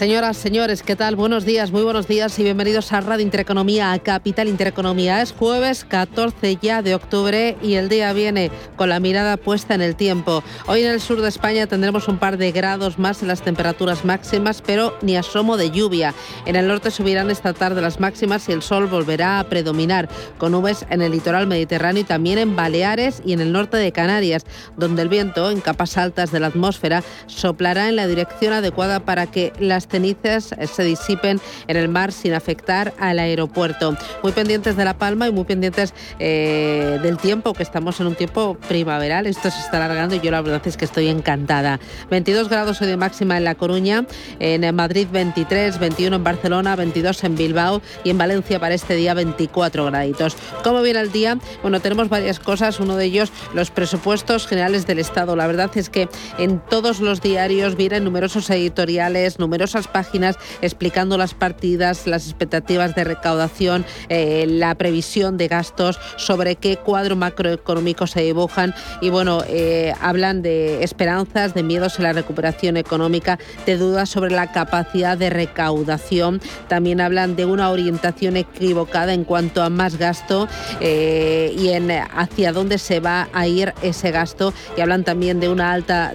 Señoras, señores, ¿qué tal? Buenos días, muy buenos días y bienvenidos a Radio Intereconomía, a Capital Intereconomía. Es jueves 14 ya de octubre y el día viene con la mirada puesta en el tiempo. Hoy en el sur de España tendremos un par de grados más en las temperaturas máximas, pero ni asomo de lluvia. En el norte subirán esta tarde las máximas y el sol volverá a predominar, con nubes en el litoral mediterráneo y también en Baleares y en el norte de Canarias, donde el viento en capas altas de la atmósfera soplará en la dirección adecuada para que las cenizas se disipen en el mar sin afectar al aeropuerto. Muy pendientes de La Palma y muy pendientes eh, del tiempo, que estamos en un tiempo primaveral. Esto se está alargando y yo la verdad es que estoy encantada. 22 grados hoy de máxima en La Coruña, en Madrid 23, 21 en Barcelona, 22 en Bilbao y en Valencia para este día 24 graditos. ¿Cómo viene el día? Bueno, tenemos varias cosas. Uno de ellos, los presupuestos generales del Estado. La verdad es que en todos los diarios vienen numerosos editoriales, numerosas páginas explicando las partidas, las expectativas de recaudación, eh, la previsión de gastos, sobre qué cuadro macroeconómico se dibujan y bueno, eh, hablan de esperanzas, de miedos en la recuperación económica, de dudas sobre la capacidad de recaudación. También hablan de una orientación equivocada en cuanto a más gasto eh, y en hacia dónde se va a ir ese gasto. Y hablan también de una alta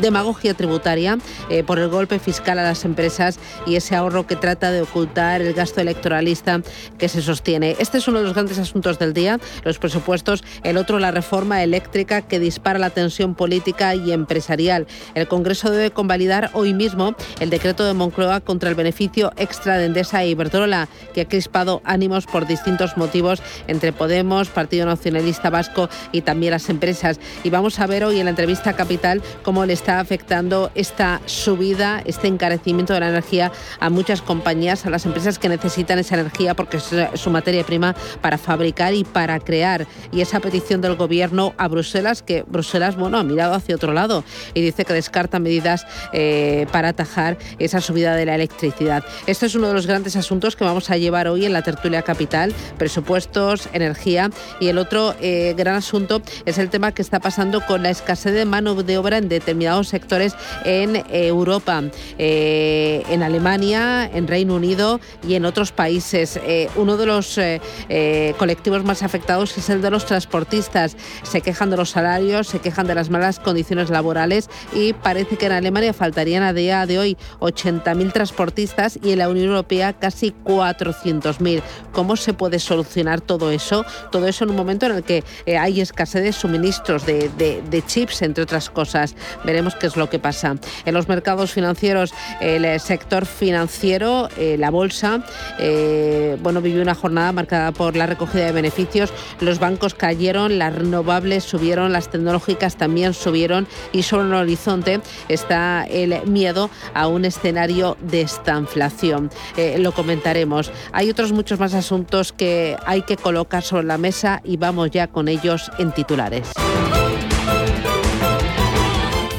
demagogia tributaria eh, por el golpe fiscal a las empresas y ese ahorro que trata de ocultar el gasto electoralista que se sostiene. Este es uno de los grandes asuntos del día, los presupuestos. El otro, la reforma eléctrica que dispara la tensión política y empresarial. El Congreso debe convalidar hoy mismo el decreto de Moncloa contra el beneficio extra de Endesa e Iberdrola, que ha crispado ánimos por distintos motivos entre Podemos, Partido Nacionalista Vasco y también las empresas. Y vamos a ver hoy en la entrevista Capital cómo está afectando esta subida, este encarecimiento de la energía a muchas compañías, a las empresas que necesitan esa energía porque es su materia prima para fabricar y para crear. Y esa petición del gobierno a Bruselas, que Bruselas, bueno, ha mirado hacia otro lado y dice que descarta medidas eh, para atajar esa subida de la electricidad. Este es uno de los grandes asuntos que vamos a llevar hoy en la tertulia capital, presupuestos, energía. Y el otro eh, gran asunto es el tema que está pasando con la escasez de mano de obra en determinados determinados sectores en Europa, eh, en Alemania, en Reino Unido y en otros países. Eh, uno de los eh, colectivos más afectados es el de los transportistas. Se quejan de los salarios, se quejan de las malas condiciones laborales y parece que en Alemania faltarían a día de hoy 80.000 transportistas y en la Unión Europea casi 400.000. ¿Cómo se puede solucionar todo eso? Todo eso en un momento en el que hay escasez de suministros, de chips, entre otras cosas. Veremos qué es lo que pasa. En los mercados financieros, el eh, sector financiero, eh, la bolsa, eh, bueno, vivió una jornada marcada por la recogida de beneficios. Los bancos cayeron, las renovables subieron, las tecnológicas también subieron y sobre el horizonte está el miedo a un escenario de estanflación. lo comentaremos. Hay otros muchos más asuntos que hay que colocar sobre la mesa y vamos ya con ellos en titulares.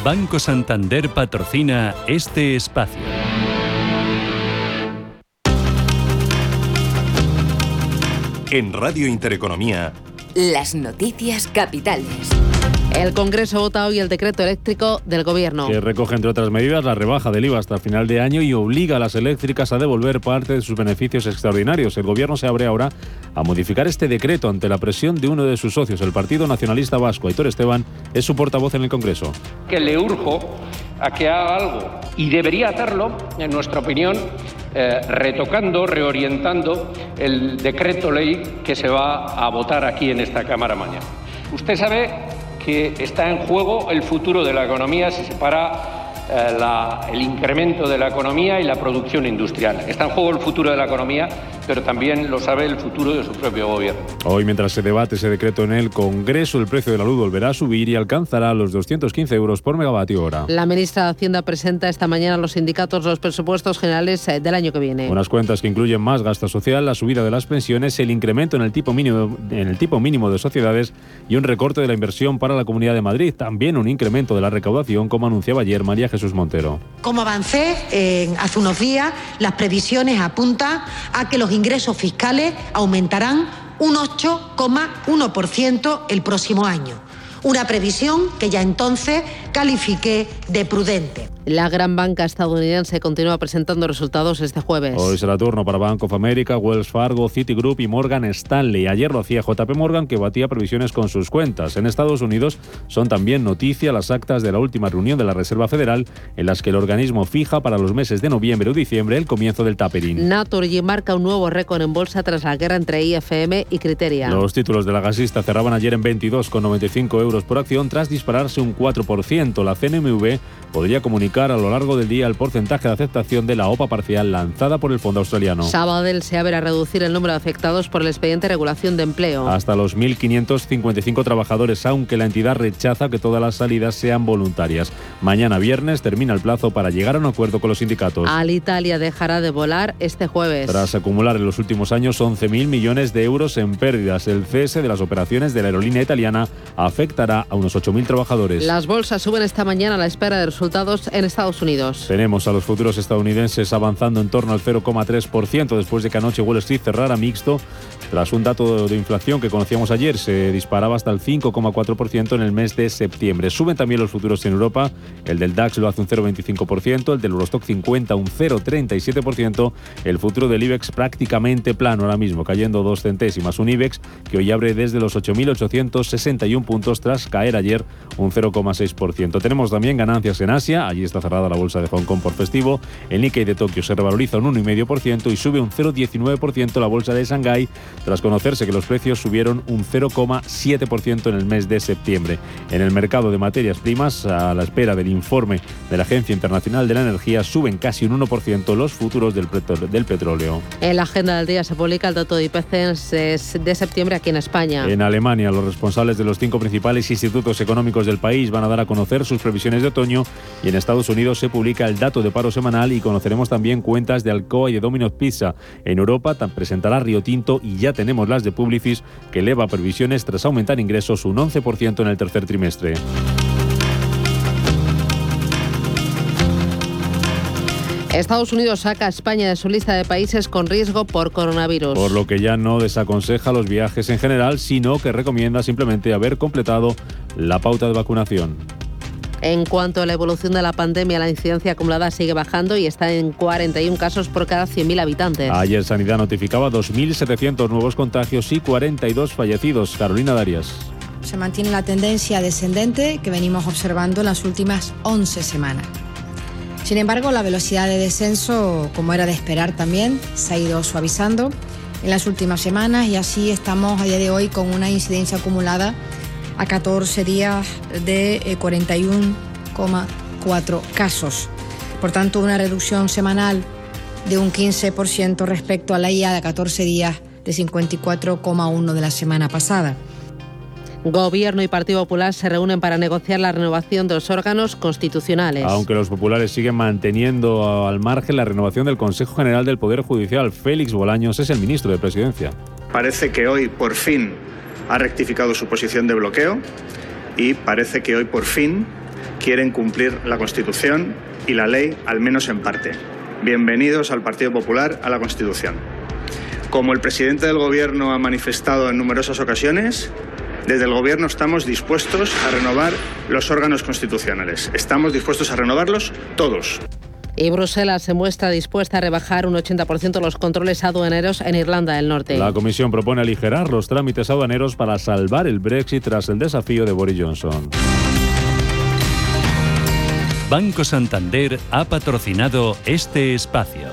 Banco Santander patrocina este espacio. En Radio Intereconomía. Las noticias capitales. El Congreso vota hoy el decreto eléctrico del Gobierno. Que recoge, entre otras medidas, la rebaja del IVA hasta el final de año y obliga a las eléctricas a devolver parte de sus beneficios extraordinarios. El Gobierno se abre ahora a modificar este decreto ante la presión de uno de sus socios, el Partido Nacionalista Vasco. Aitor Esteban es su portavoz en el Congreso. Que le urjo a que haga algo y debería hacerlo, en nuestra opinión, eh, retocando, reorientando el decreto ley que se va a votar aquí en esta Cámara mañana. Usted sabe que está en juego el futuro de la economía si se para eh, el incremento de la economía y la producción industrial. Está en juego el futuro de la economía, pero también lo sabe el futuro de su propio gobierno. Hoy, mientras se debate ese decreto en el Congreso, el precio de la luz volverá a subir y alcanzará los 215 euros por megavatio hora. La ministra de Hacienda presenta esta mañana a los sindicatos los presupuestos generales eh, del año que viene. Unas cuentas que incluyen más gasto social, la subida de las pensiones, el incremento en el tipo mínimo, en el tipo mínimo de sociedades y un recorte de la inversión para la Comunidad de Madrid. También un incremento de la recaudación, como anunciaba ayer María Jesús Montero. Como avancé hace unos días, las previsiones apuntan a que los ingresos fiscales aumentarán un 8,1% el próximo año. Una previsión que ya entonces califiqué de prudente. La gran banca estadounidense continúa presentando resultados este jueves. Hoy será turno para Bank of America, Wells Fargo, Citigroup y Morgan Stanley. Ayer lo hacía JP Morgan que batía previsiones con sus cuentas. En Estados Unidos son también noticia las actas de la última reunión de la Reserva Federal en las que el organismo fija para los meses de noviembre o diciembre el comienzo del tapering. Naturgy marca un nuevo récord en bolsa tras la guerra entre IFM y Criteria. Los títulos de la gasista cerraban ayer en 22,95 euros por acción tras dispararse un 4%. La CNMV podría comunicar a lo largo del día el porcentaje de aceptación de la OPA parcial lanzada por el fondo australiano. Sabadell se abre a reducir el número de afectados por el expediente de regulación de empleo. Hasta los 1.555 trabajadores, aunque la entidad rechaza que todas las salidas sean voluntarias. Mañana viernes termina el plazo para llegar a un acuerdo con los sindicatos. Alitalia dejará de volar este jueves. Tras acumular en los últimos años 11.000 millones de euros en pérdidas, el cese de las operaciones de la aerolínea italiana afectará a unos 8.000 trabajadores. Las bolsas suben esta mañana a la espera de resultados en Estados Unidos. Tenemos a los futuros estadounidenses avanzando en torno al 0,3% después de que anoche Wall Street cerrara mixto tras un dato de inflación que conocíamos ayer, se disparaba hasta el 5,4% en el mes de septiembre. Suben también los futuros en Europa. El del DAX lo hace un 0,25%, el del Eurostock 50 un 0,37%, el futuro del IBEX prácticamente plano ahora mismo, cayendo dos centésimas. Un IBEX que hoy abre desde los 8.861 puntos tras caer ayer un 0,6%. Tenemos también ganancias en Asia, allí está cerrada la bolsa de Hong Kong por festivo. El Nikkei de Tokio se revaloriza un 1,5% y sube un 0,19% la bolsa de Shanghái tras conocerse que los precios subieron un 0,7% en el mes de septiembre. En el mercado de materias primas, a la espera del informe de la Agencia Internacional de la Energía, suben casi un 1% los futuros del, petróleo. En la agenda del día se publica el dato de IPC de septiembre aquí en España. En Alemania, los responsables de los cinco principales institutos económicos del país van a dar a conocer sus previsiones de otoño y en Estados Unidos se publica el dato de paro semanal y conoceremos también cuentas de Alcoa y de Domino's Pizza. En Europa presentará Río Tinto y ya tenemos las de Publicis, que eleva previsiones tras aumentar ingresos un 11% en el tercer trimestre. Estados Unidos saca a España de su lista de países con riesgo por coronavirus. Por lo que ya no desaconseja los viajes en general, sino que recomienda simplemente haber completado la pauta de vacunación. En cuanto a la evolución de la pandemia, la incidencia acumulada sigue bajando y está en 41 casos por cada 100.000 habitantes. Ayer Sanidad notificaba 2.700 nuevos contagios y 42 fallecidos. Carolina Darias. Se mantiene la tendencia descendente que venimos observando en las últimas 11 semanas. Sin embargo, la velocidad de descenso, como era de esperar también, se ha ido suavizando en las últimas semanas y así estamos a día de hoy con una incidencia acumulada a 14 días de 41,4 eh, casos. Por tanto, una reducción semanal de un 15% respecto a la IA de 14 días de 54,1 de la semana pasada. Gobierno y Partido Popular se reúnen para negociar la renovación de los órganos constitucionales. Aunque los populares siguen manteniendo al margen la renovación del Consejo General del Poder Judicial, Félix Bolaños es el ministro de Presidencia. Parece que hoy, por fin, ha rectificado su posición de bloqueo y parece que hoy por fin quieren cumplir la Constitución y la ley, al menos en parte. Bienvenidos al Partido Popular a la Constitución. Como el presidente del Gobierno ha manifestado en numerosas ocasiones, desde el Gobierno estamos dispuestos a renovar los órganos constitucionales. Estamos dispuestos a renovarlos todos. Y Bruselas se muestra dispuesta a rebajar un 80% los controles aduaneros en Irlanda del Norte. La Comisión propone aligerar los trámites aduaneros para salvar el Brexit tras el desafío de Boris Johnson. Banco Santander ha patrocinado este espacio.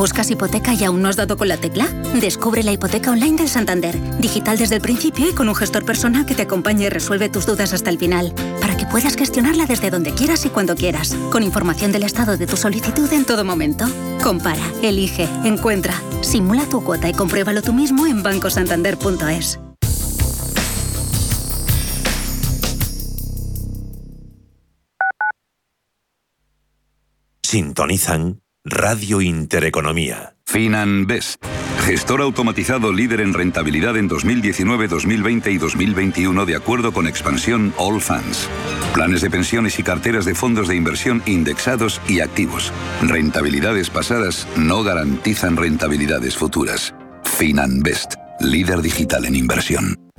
¿Buscas hipoteca y aún no has dado con la tecla? Descubre la hipoteca online del Santander, digital desde el principio y con un gestor personal que te acompañe y resuelve tus dudas hasta el final, puedas gestionarla desde donde quieras y cuando quieras, con información del estado de tu solicitud en todo momento. Compara, elige, encuentra, simula tu cuota y compruébalo tú mismo en bancosantander.es. Sintonizan Radio Intereconomía. FinanBest, gestor automatizado líder en rentabilidad en 2019, 2020 y 2021 de acuerdo con expansión All Funds. Planes de pensiones y carteras de fondos de inversión indexados y activos. Rentabilidades pasadas no garantizan rentabilidades futuras. FinanBest, líder digital en inversión.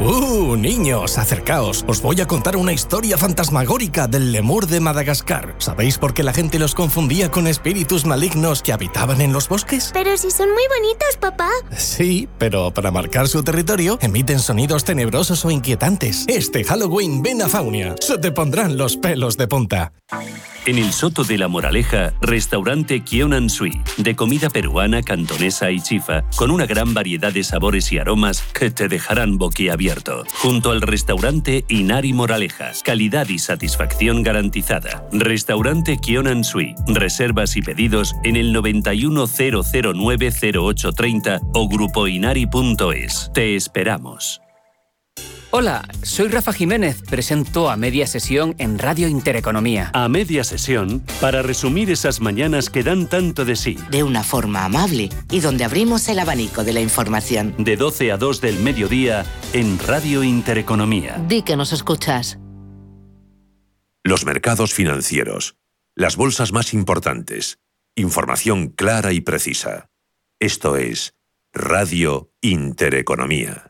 ¡Uh, niños! Acercaos. Os voy a contar una historia fantasmagórica del lemur de Madagascar. ¿Sabéis por qué la gente los confundía con espíritus malignos que habitaban en los bosques? Pero si son muy bonitos, papá. Sí, pero para marcar su territorio emiten sonidos tenebrosos o inquietantes. Este Halloween ven a Faunia. Se te pondrán los pelos de punta. En el Soto de la Moraleja, restaurante Kionan Sui, de comida peruana, cantonesa y chifa, con una gran variedad de sabores y aromas que te dejarán boquiabierto. Junto al restaurante Inari Moraleja, calidad y satisfacción garantizada. Restaurante Kionan Sui, reservas y pedidos en el 910090830 o grupoinari.es. Te esperamos. Hola, soy Rafa Jiménez, presento a media sesión en Radio Intereconomía. A media sesión, para resumir esas mañanas que dan tanto de sí. De una forma amable y donde abrimos el abanico de la información. De 12 a 2 del mediodía en Radio Intereconomía. Di que nos escuchas. Los mercados financieros. Las bolsas más importantes. Información clara y precisa. Esto es Radio Intereconomía.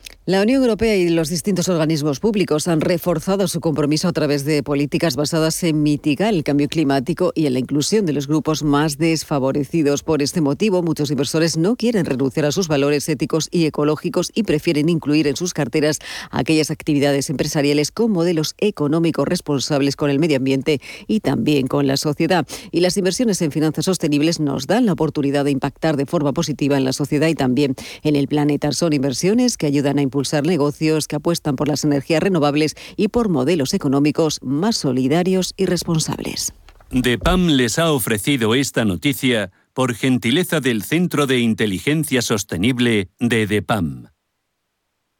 La Unión Europea y los distintos organismos públicos han reforzado su compromiso a través de políticas basadas en mitigar el cambio climático y en la inclusión de los grupos más desfavorecidos. Por este motivo, muchos inversores no quieren renunciar a sus valores éticos y ecológicos y prefieren incluir en sus carteras aquellas actividades empresariales con modelos económicos responsables con el medio ambiente y también con la sociedad. Y las inversiones en finanzas sostenibles nos dan la oportunidad de impactar de forma positiva en la sociedad y también en el planeta. Son inversiones que ayudan a impulsar negocios que apuestan por las energías renovables y por modelos económicos más solidarios y responsables. DEPAM les ha ofrecido esta noticia por gentileza del Centro de Inteligencia Sostenible de DEPAM.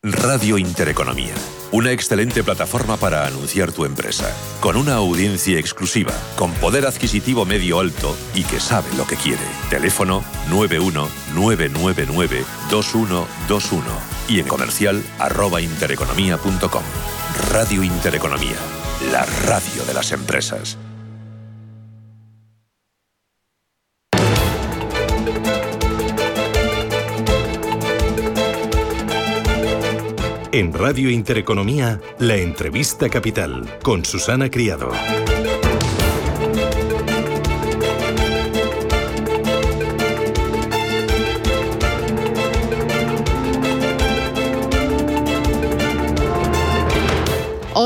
Radio Intereconomía. Una excelente plataforma para anunciar tu empresa, con una audiencia exclusiva, con poder adquisitivo medio alto y que sabe lo que quiere. Teléfono 919992121 y en comercial arroba intereconomía.com. Radio Intereconomía, la radio de las empresas. En Radio Intereconomía, la entrevista capital con Susana Criado.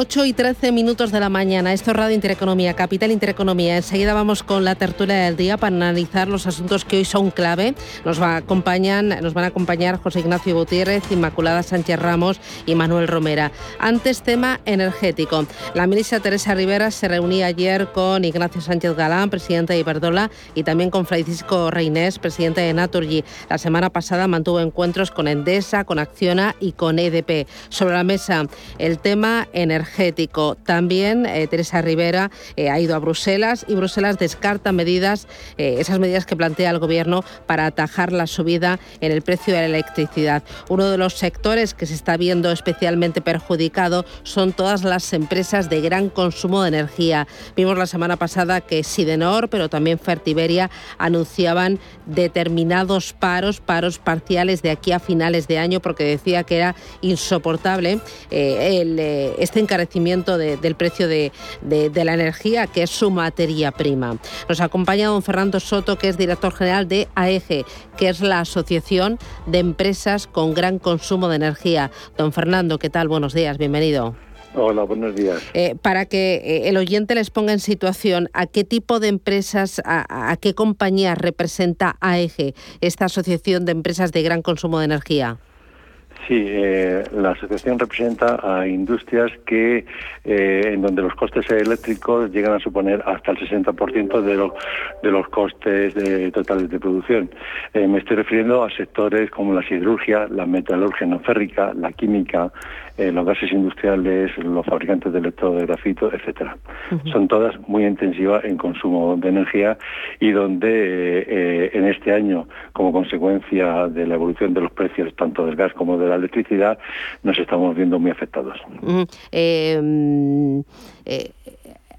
Ocho y 13 minutos de la mañana. Esto es Radio Intereconomía, Capital Intereconomía. Enseguida vamos con la tertulia del día para analizar los asuntos que hoy son clave. Nos, va acompañan, nos van a acompañar José Ignacio Gutiérrez, Inmaculada Sánchez Ramos y Manuel Romera. Antes, tema energético. La ministra Teresa Rivera se reunía ayer con Ignacio Sánchez Galán, presidente de Iberdrola, y también con Francisco Reinés, presidente de Naturgy. La semana pasada mantuvo encuentros con Endesa, con Acciona y con EDP. Sobre la mesa, el tema energético También Teresa Rivera ha ido a Bruselas y Bruselas descarta medidas, esas medidas que plantea el Gobierno para atajar la subida en el precio de la electricidad. Uno de los sectores que se está viendo especialmente perjudicado son todas las empresas de gran consumo de energía. Vimos la semana pasada que Sidenor, pero también Fertiberia, anunciaban determinados paros, paros parciales de aquí a finales de año, porque decía que era insoportable eh, eh, este encarecimiento del precio de, de la energía, que es su materia prima. Nos acompaña don Fernando Soto, que es director general de AEGE, que es la Asociación de Empresas con Gran Consumo de Energía. Don Fernando, ¿qué tal? Buenos días, bienvenido. Hola, buenos días. Eh, para que eh, el oyente les ponga en situación, ¿a qué tipo de empresas, a, a qué compañías representa AEGE, esta Asociación de Empresas de Gran Consumo de Energía? Sí, eh, la asociación representa a industrias que eh, en donde los costes eléctricos llegan a suponer hasta el 60% de, los de los costes totales de producción. Eh, me estoy refiriendo a sectores como la siderurgia, la metalurgia no férrica, la química, los gases industriales, los fabricantes de electrodo de grafito, etcétera. Son todas muy intensivas en consumo de energía y donde en este año, como consecuencia de la evolución de los precios tanto del gas como de la electricidad, nos estamos viendo muy afectados. Em, eh,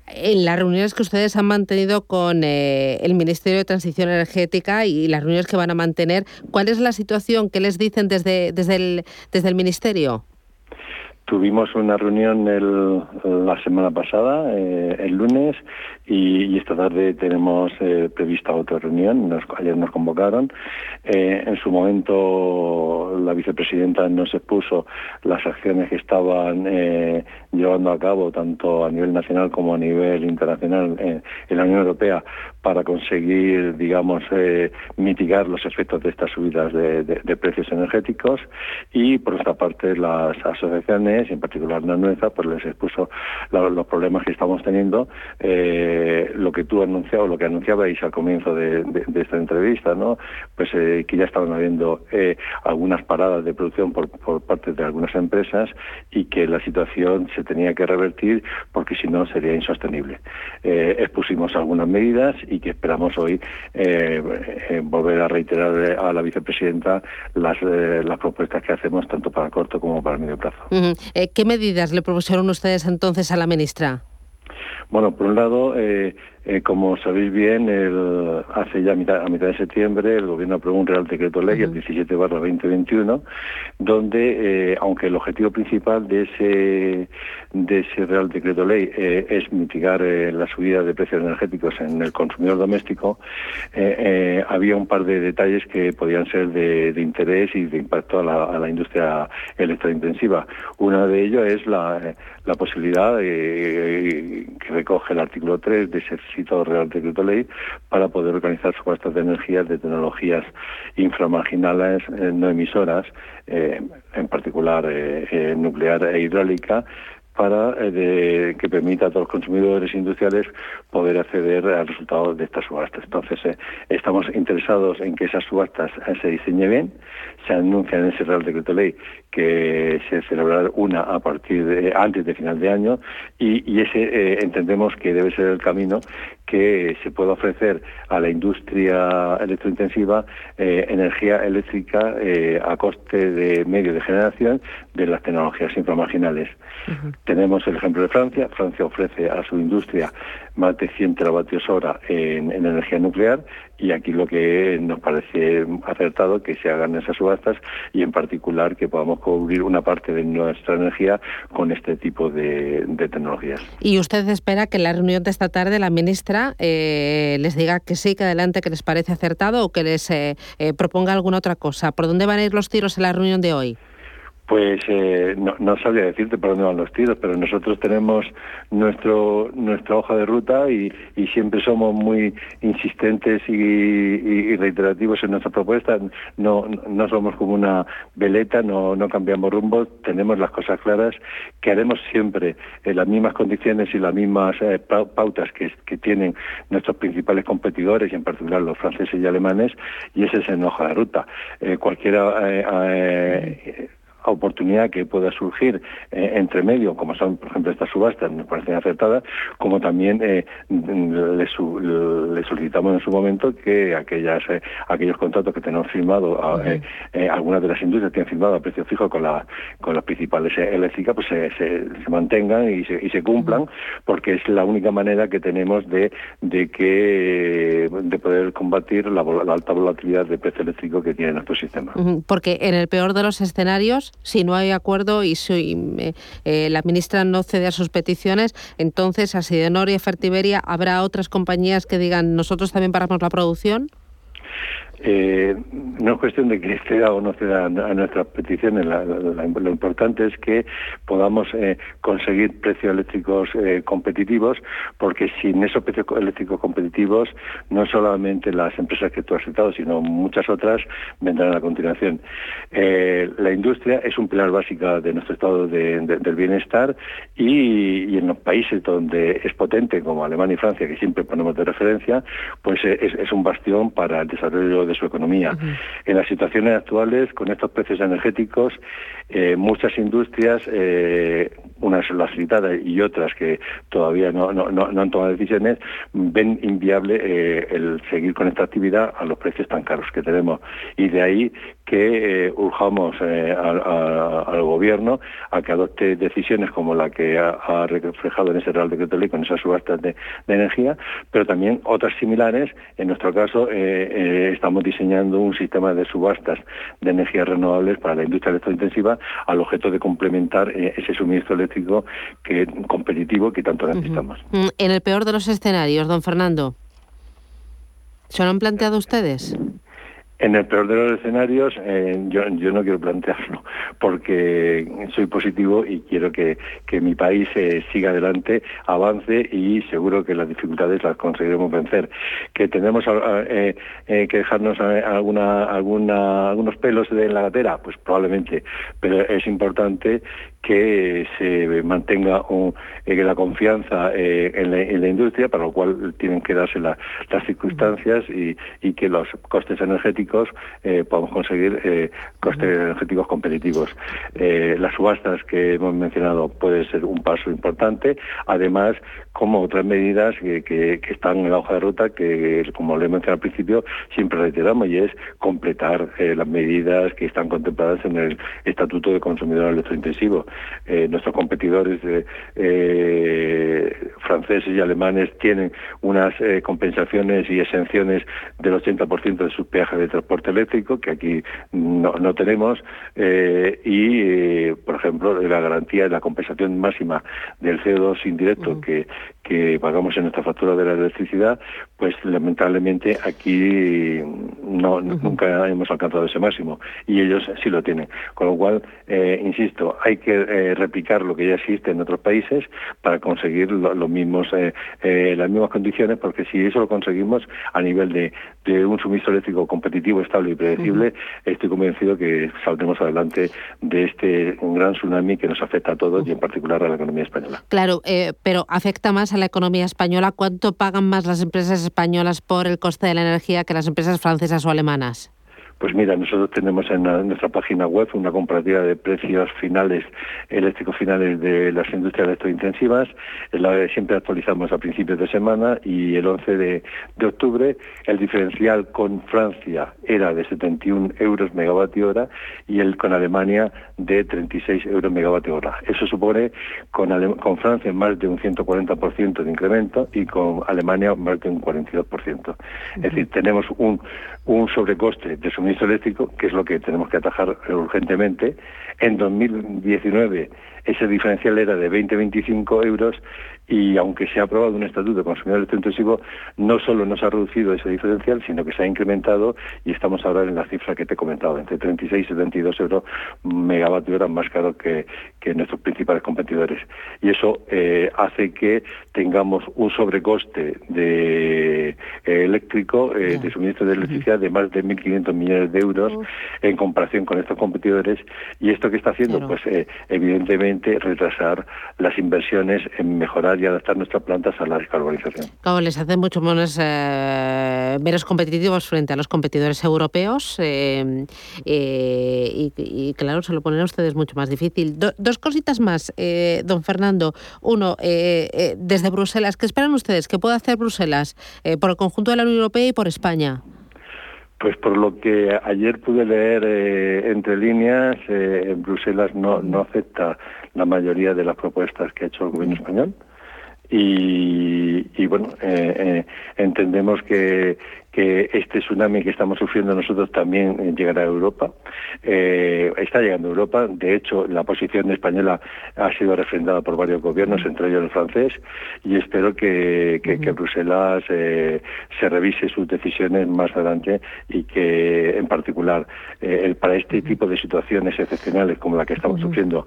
en las reuniones que ustedes han mantenido con eh, el Ministerio de Transición Energética y las reuniones que van a mantener, ¿cuál es la situación que les dicen desde, desde, el, desde el Ministerio? Tuvimos una reunión la semana pasada, eh, el lunes, y, esta tarde tenemos eh, prevista otra reunión. Ayer nos convocaron. Eh, en su momento la vicepresidenta nos expuso las acciones que estaban llevando a cabo tanto a nivel nacional como a nivel internacional en la Unión Europea para conseguir, digamos, mitigar los efectos de estas subidas de, de precios energéticos. Y por otra parte las asociaciones y en particular la nuestra, pues les expuso los problemas que estamos teniendo, eh, lo que tú anunciabas, lo que anunciabais al comienzo de, esta entrevista, ¿no? Pues eh, que ya estaban habiendo eh, algunas paradas de producción por, por parte de algunas empresas y que la situación se tenía que revertir porque si no sería insostenible. expusimos algunas medidas y que esperamos hoy volver a reiterar a la vicepresidenta las, las propuestas que hacemos tanto para corto como para medio plazo. Eh, ¿Qué medidas le propusieron ustedes entonces a la ministra? Bueno, por un lado, eh, eh, como sabéis bien, el, hace ya mitad, a mitad de septiembre el Gobierno aprobó un Real Decreto Ley, el 17 2021, donde, eh, aunque el objetivo principal de ese, de ese Real Decreto Ley eh, es mitigar la subida de precios energéticos en el consumidor doméstico, había un par de detalles que podían ser de, interés y de impacto a la, a la, industria electrointensiva. Uno de ellos es la, la posibilidad que recoge el artículo 3 de ese citado Real Decreto Ley para poder organizar subastas de energías de tecnologías inframarginales eh, no emisoras, eh, en particular eh, nuclear e hidráulica, para eh, que permita a todos los consumidores industriales poder acceder al resultado de estas subastas. Entonces, eh, estamos interesados en que esas subastas eh, se diseñen bien, se anuncia en ese Real Decreto Ley que se celebrará una a partir de antes de final de año y, ese entendemos que debe ser el camino que se pueda ofrecer a la industria electrointensiva energía eléctrica a coste de medio de generación de las tecnologías inframarginales. Tenemos el ejemplo de Francia. Francia ofrece a su industria más de 100 teravatios hora en, energía nuclear y aquí lo que nos parece acertado que se hagan esas subastas y en particular que podamos cubrir una parte de nuestra energía con este tipo de, tecnologías. ¿Y usted espera que en la reunión de esta tarde la ministra eh, les diga que sí, que adelante, que les parece acertado o que les eh, eh, proponga alguna otra cosa? ¿Por dónde van a ir los tiros en la reunión de hoy? Pues eh, no, no, sabría decirte por dónde van los tiros, pero nosotros tenemos nuestro nuestra hoja de ruta y, siempre somos muy insistentes y, reiterativos en nuestra propuesta. No, no somos como una veleta, no, no cambiamos rumbo, tenemos las cosas claras, que haremos siempre en las mismas condiciones y las mismas eh, pautas que, tienen nuestros principales competidores, y en particular los franceses y alemanes, y ese es en hoja de ruta. Eh, cualquiera oportunidad que pueda surgir eh, entre medio, como son, por ejemplo, estas subastas, nos parecen acertadas, como también eh, le, solicitamos en su momento que aquellas aquellos contratos que tenemos firmado, algunas de las industrias tienen firmado a precio fijo con, la, con las principales eléctricas, pues se, se, mantengan y se, y se cumplan, porque es la única manera que tenemos de, de que de poder combatir la, alta volatilidad de precio eléctrico que tiene nuestro sistema. Porque en el peor de los escenarios, si no hay acuerdo y si eh, la ministra no cede a sus peticiones, entonces a Sidenor y Fertiberia habrá otras compañías que digan nosotros también paramos la producción. Eh, no es cuestión de que ceda o no ceda a nuestras peticiones, lo importante es que podamos eh, conseguir precios eléctricos eh, competitivos, porque sin esos precios eléctricos competitivos, no solamente las empresas que tú has citado, sino muchas otras vendrán a continuación. la industria es un pilar básico de nuestro estado del bienestar y, en los países donde es potente, como Alemania y Francia, que siempre ponemos de referencia, pues es, es un bastión para el desarrollo de su economía. En las situaciones actuales, con estos precios energéticos, eh, muchas industrias, eh, unas las citadas y otras que todavía no, no, no, han tomado decisiones, ven inviable eh, el seguir con esta actividad a los precios tan caros que tenemos. Y de ahí que urjamos al, gobierno a que adopte decisiones como la que ha, reflejado en ese Real Decreto Ley con esas subastas de, energía, pero también otras similares. En nuestro caso, estamos diseñando un sistema de subastas de energías renovables para la industria electrointensiva al objeto de complementar eh, ese suministro eléctrico competitivo que tanto necesitamos. Mm, en el peor de los escenarios, don Fernando, ¿se lo han planteado ustedes? En el peor de los escenarios, eh, yo, no quiero plantearlo, porque soy positivo y quiero que, mi país eh, siga adelante, avance y seguro que las dificultades las conseguiremos vencer. Que tenemos eh, que dejarnos algunos pelos en la gatera, pues probablemente, pero es importante que se mantenga la confianza en la, industria, para lo cual tienen que darse las circunstancias y, y que los costes energéticos eh, podemos conseguir eh, costes energéticos competitivos. Eh, las subastas que hemos mencionado puede ser un paso importante, además como otras medidas que, están en la hoja de ruta que, como le he mencionado al principio, siempre reiteramos y es completar las medidas que están contempladas en el Estatuto de Consumidor Electrointensivo. Nuestros competidores franceses y alemanes tienen unas compensaciones y exenciones del 80% de sus peajes de transporte eléctrico, que aquí no, no tenemos, eh, y, eh, por ejemplo, la garantía de la compensación máxima del CO2 indirecto que, que pagamos en nuestra factura de la electricidad, pues lamentablemente aquí no, nunca hemos alcanzado ese máximo y ellos sí lo tienen. Con lo cual, eh, insisto, hay que replicar lo que ya existe en otros países para conseguir los mismos, las mismas condiciones, porque si eso lo conseguimos a nivel de, de un suministro eléctrico competitivo, estable y predecible, estoy convencido que saldremos adelante de este gran tsunami que nos afecta a todos y en particular a la economía española. Claro, eh, pero afecta más a la economía española. ¿Cuánto pagan más las empresas españolas por el coste de la energía que las empresas francesas o alemanas? Pues mira, nosotros tenemos en, nuestra página web una comparativa de precios finales, eléctricos finales de las industrias electrointensivas. La, siempre actualizamos a principios de semana y el 11 de, octubre el diferencial con Francia era de 71 euros megavatio hora y el con Alemania de 36 euros megavatio hora. Eso supone con, con Francia más de un 140% de incremento y con Alemania más de un 42%. Es decir, tenemos un, un sobrecoste de que es lo que tenemos que atajar urgentemente. En 2019 ese diferencial era de 20-25 euros y aunque se ha aprobado un estatuto de consumidor electrointensivo, no solo no se ha reducido ese diferencial, sino que se ha incrementado y estamos ahora en la cifra que te he comentado, entre 36 y 72 euros megavatio hora más caro que, nuestros principales competidores. Y eso eh, hace que tengamos un sobrecoste de eléctrico de suministro de electricidad de más de 1.500 millones de euros en comparación con estos competidores y esto que está haciendo pues evidentemente retrasar las inversiones en mejorar y adaptar nuestras plantas a la descarbonización. Claro, les hace mucho menos, menos competitivos frente a los competidores europeos y, y, claro, se lo ponen a ustedes mucho más difícil. dos cositas más, don Fernando. Uno, desde Bruselas, ¿qué esperan ustedes? ¿Qué puede hacer Bruselas por el conjunto de la Unión Europea y por España? Pues por lo que ayer pude leer entre líneas, en Bruselas no, no acepta la mayoría de las propuestas que ha hecho el gobierno español. Y, y bueno, entendemos que, que este tsunami que estamos sufriendo nosotros también eh, llegará a Europa. Eh, está llegando a Europa. De hecho, la posición española ha sido refrendada por varios gobiernos, entre ellos el francés, y espero que, Bruselas eh, se revise sus decisiones más adelante y que, en particular, para este tipo de situaciones excepcionales como la que estamos sufriendo,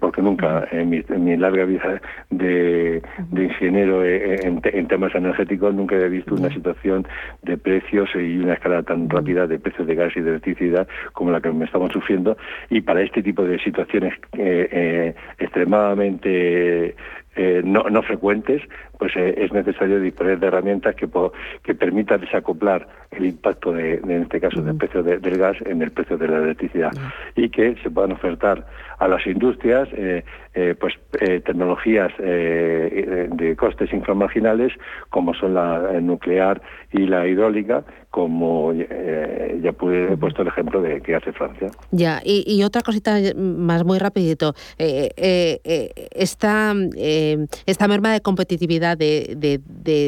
porque nunca en mi, larga vida de, ingeniero en, en, temas energéticos nunca he visto una situación de precios y una escala tan rápida de precios de gas y de electricidad como la que me estamos sufriendo. Y para este tipo de situaciones eh, eh, extremadamente eh, no, no, frecuentes, pues es necesario disponer de herramientas que, que permitan desacoplar el impacto, de, en este caso, del precio del gas en el precio de la electricidad y que se puedan ofertar a las industrias pues tecnologías de costes inframarginales como son la nuclear y la hidráulica, como eh, ya pude, he puesto el ejemplo de que hace Francia. Ya, y, otra cosita más muy rapidito. Eh, eh, esta, esta merma de competitividad de, de,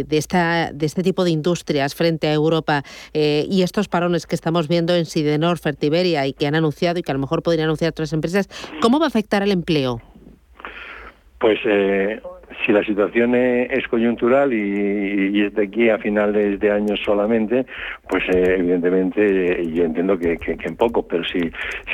de, esta, de este tipo de industrias frente a Europa y estos parones que estamos viendo en Sidenor, Fertiberia y que han anunciado y que a lo mejor podrían anunciar otras empresas, ¿cómo va a afectar al empleo? Pues si la situación es coyuntural y, es de aquí a finales de año solamente, pues eh, evidentemente yo entiendo que, en poco, pero si,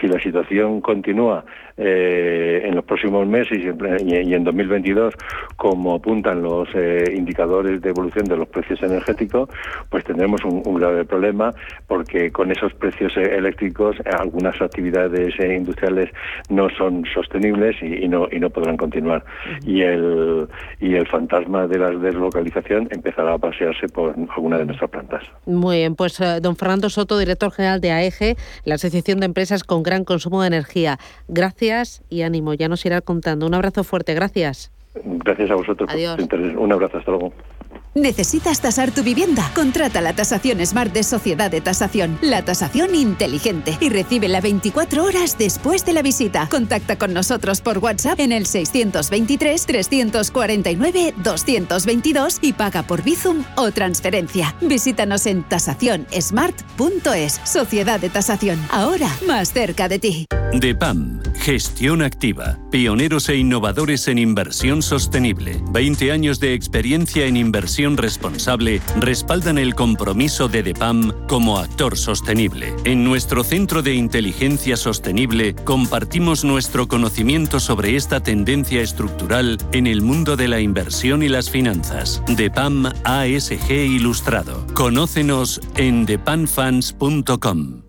si la situación continúa eh, en los próximos meses y en, 2022, como apuntan los eh, indicadores de evolución de los precios energéticos, pues tendremos un, grave problema porque con esos precios eléctricos algunas actividades industriales no son sostenibles y, no, y no podrán continuar. Y el, y el fantasma de la deslocalización empezará a pasearse por alguna de nuestras plantas. Muy bien, pues eh, don Fernando Soto, director general de AEG, la Asociación de Empresas con Gran Consumo de Energía. Gracias y ánimo, ya nos irá contando. Un abrazo fuerte, gracias. Gracias a vosotros. Adiós. Un abrazo, hasta luego. ¿Necesitas tasar tu vivienda? Contrata la tasación Smart de Sociedad de Tasación, la tasación inteligente y recibe la 24 horas después de la visita. Contacta con nosotros por WhatsApp en el 623 349 222 y paga por Bizum o transferencia. Visítanos en tasacionsmart.es. Sociedad de Tasación, ahora más cerca de ti. DEPAM, gestión activa, pioneros e innovadores en inversión sostenible. 20 años de experiencia en inversión responsable respaldan el compromiso de DEPAM como actor sostenible. En nuestro Centro de Inteligencia Sostenible compartimos nuestro conocimiento sobre esta tendencia estructural en el mundo de la inversión y las finanzas. DEPAM ASG Ilustrado. Conócenos en depanfans.com.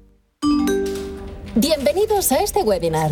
Bienvenidos a este webinar.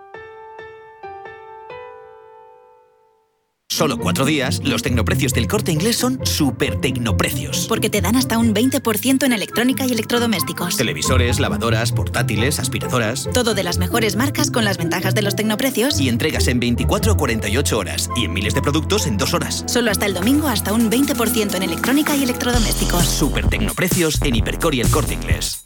Solo cuatro días, los tecnoprecios del corte inglés son super tecnoprecios. Porque te dan hasta un 20% en electrónica y electrodomésticos. Televisores, lavadoras, portátiles, aspiradoras. Todo de las mejores marcas con las ventajas de los tecnoprecios. Y entregas en 24 o 48 horas. Y en miles de productos en dos horas. Solo hasta el domingo, hasta un 20% en electrónica y electrodomésticos. Super tecnoprecios en Hipercor y el corte inglés.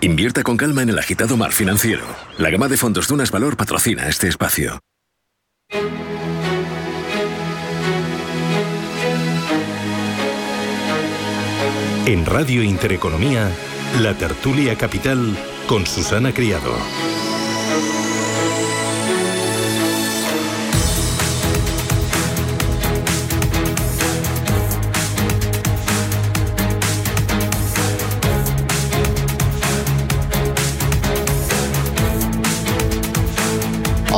Invierta con calma en el agitado mar financiero. La gama de fondos Dunas Valor patrocina este espacio. En Radio Intereconomía, la tertulia capital con Susana Criado.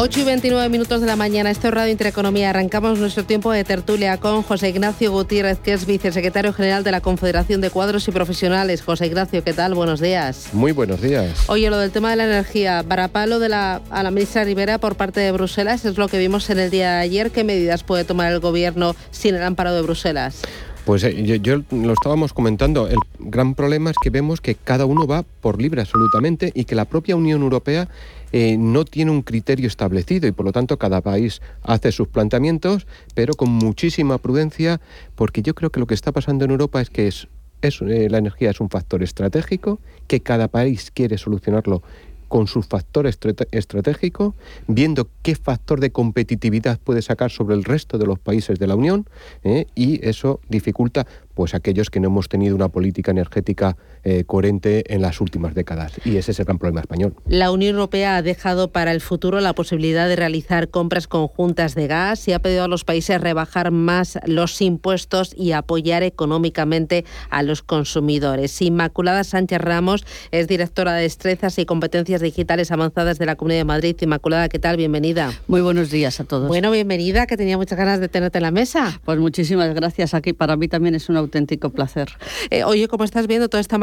8 y 29 minutos de la mañana, esto es Radio Intereconomía. Arrancamos nuestro tiempo de tertulia con José Ignacio Gutiérrez, que es vicesecretario general de la Confederación de Cuadros y Profesionales. José Ignacio, ¿qué tal? Buenos días. Muy buenos días. Oye, lo del tema de la energía, varapalo de la, a la ministra Rivera por parte de Bruselas, es lo que vimos en el día de ayer. ¿Qué medidas puede tomar el gobierno sin el amparo de Bruselas? Pues eh, yo, yo, lo estábamos comentando, el gran problema es que vemos que cada uno va por libre absolutamente y que la propia Unión Europea eh, no tiene un criterio establecido y por lo tanto cada país hace sus planteamientos, pero con muchísima prudencia, porque yo creo que lo que está pasando en Europa es que es, eh, la energía es un factor estratégico, que cada país quiere solucionarlo con su factor estratégico, viendo qué factor de competitividad puede sacar sobre el resto de los países de la Unión, ¿eh? y eso dificulta pues aquellos que no hemos tenido una política energética eh, coherente en las últimas décadas. Y ese es el gran problema español. La Unión Europea ha dejado para el futuro la posibilidad de realizar compras conjuntas de gas y ha pedido a los países rebajar más los impuestos y apoyar económicamente a los consumidores. Inmaculada Sánchez Ramos es directora de Destrezas y Competencias Digitales Avanzadas de la Comunidad de Madrid. Inmaculada, ¿qué tal? Bienvenida. Muy buenos días a todos. Bueno, bienvenida, que tenía muchas ganas de tenerte en la mesa. Pues muchísimas gracias. Aquí para mí también es un auténtico placer. Eh, oye, ¿cómo estás viendo toda esta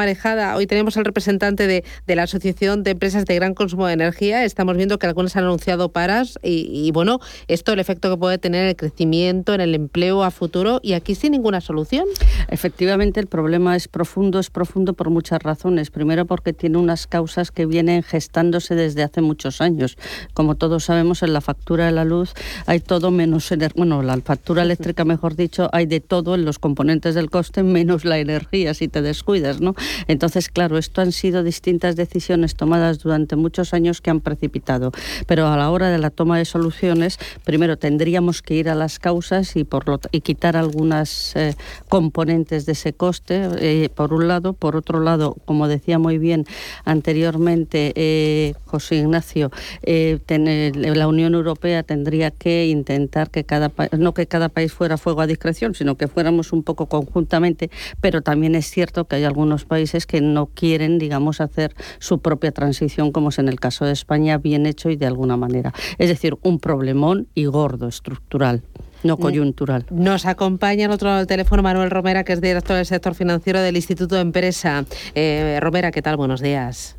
Hoy tenemos al representante de, la Asociación de Empresas de Gran Consumo de Energía. Estamos viendo que algunas han anunciado paras y, bueno, esto el efecto que puede tener el crecimiento, en el empleo a futuro y aquí sin ninguna solución. Efectivamente, el problema es profundo, es profundo por muchas razones. Primero porque tiene unas causas que vienen gestándose desde hace muchos años. Como todos sabemos, en la factura de la luz hay todo menos, bueno, la factura eléctrica, mejor dicho, hay de todo en los componentes del coste menos la energía, si te descuidas, ¿no? Entonces, claro, esto han sido distintas decisiones tomadas durante muchos años que han precipitado. Pero a la hora de la toma de soluciones, primero tendríamos que ir a las causas y, por lo, y quitar algunas eh, componentes de ese coste, eh, por un lado. Por otro lado, como decía muy bien anteriormente eh, José Ignacio, la Unión Europea tendría que intentar que cada no que cada país fuera fuego a discreción, sino que fuéramos un poco conjuntamente, pero también es cierto que hay algunos países que no quieren, digamos, hacer su propia transición, como es en el caso de España, bien hecho y de alguna manera. Es decir, un problemón y gordo, estructural no mm. coyuntural. Nos acompaña en otro lado del teléfono Manuel Romera, que es director del sector financiero del Instituto de Empresa. Eh, Romera, ¿qué tal? Buenos días.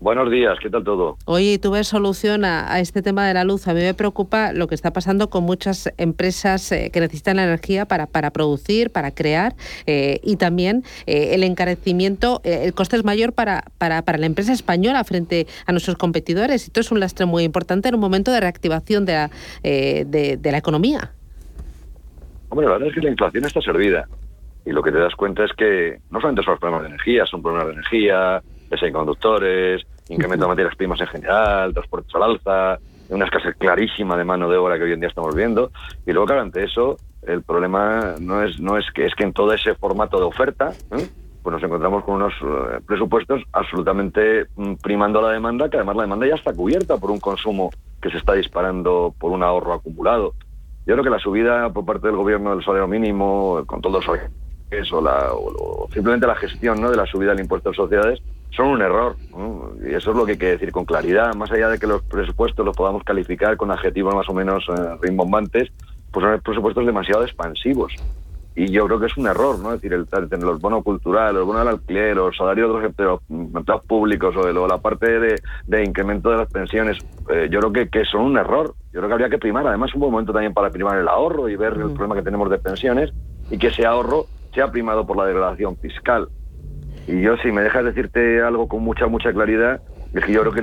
Buenos días, ¿qué tal todo? Oye, ¿tú ves solución a, este tema de la luz? A mí me preocupa lo que está pasando con muchas empresas eh, que necesitan la energía para, para producir, para crear, eh, y también eh, el encarecimiento, el coste es mayor para, para, para, la empresa española frente a nuestros competidores. Esto es un lastre muy importante en un momento de reactivación de la, de, la economía. Hombre, la verdad es que la inflación está servida. Y lo que te das cuenta es que no solamente son los problemas de energía, son problemas de energía, de semiconductores, incremento de materias primas en general, transportes al alza, una escasez clarísima de mano de obra que hoy en día estamos viendo. Y luego, claro, ante eso, el problema no es, no es que es que en todo ese formato de oferta, ¿eh? pues nos encontramos con unos eh, presupuestos absolutamente mm, primando la demanda, que además la demanda ya está cubierta por un consumo que se está disparando por un ahorro acumulado. Yo creo que la subida por parte del gobierno del salario mínimo, con todo eso, la, o, simplemente la gestión ¿no? de la subida del impuesto de sociedades, son un error. Y eso es lo que hay que decir con claridad. Más allá de que los presupuestos los podamos calificar con adjetivos más o menos eh, rimbombantes, pues son presupuestos demasiado expansivos. y yo creo que es un error, ¿no? Es decir, el, tener los bonos culturales, los bonos del alquiler, los salarios de los empleados públicos o de luego la parte de, incremento de las pensiones, eh, yo creo que, que son un error. Yo creo que habría que primar, además, un buen momento también para primar el ahorro y ver el problema que tenemos de pensiones y que ese ahorro sea primado por la degradación fiscal. Y yo, si me dejas decirte algo con mucha, mucha claridad, es que yo creo que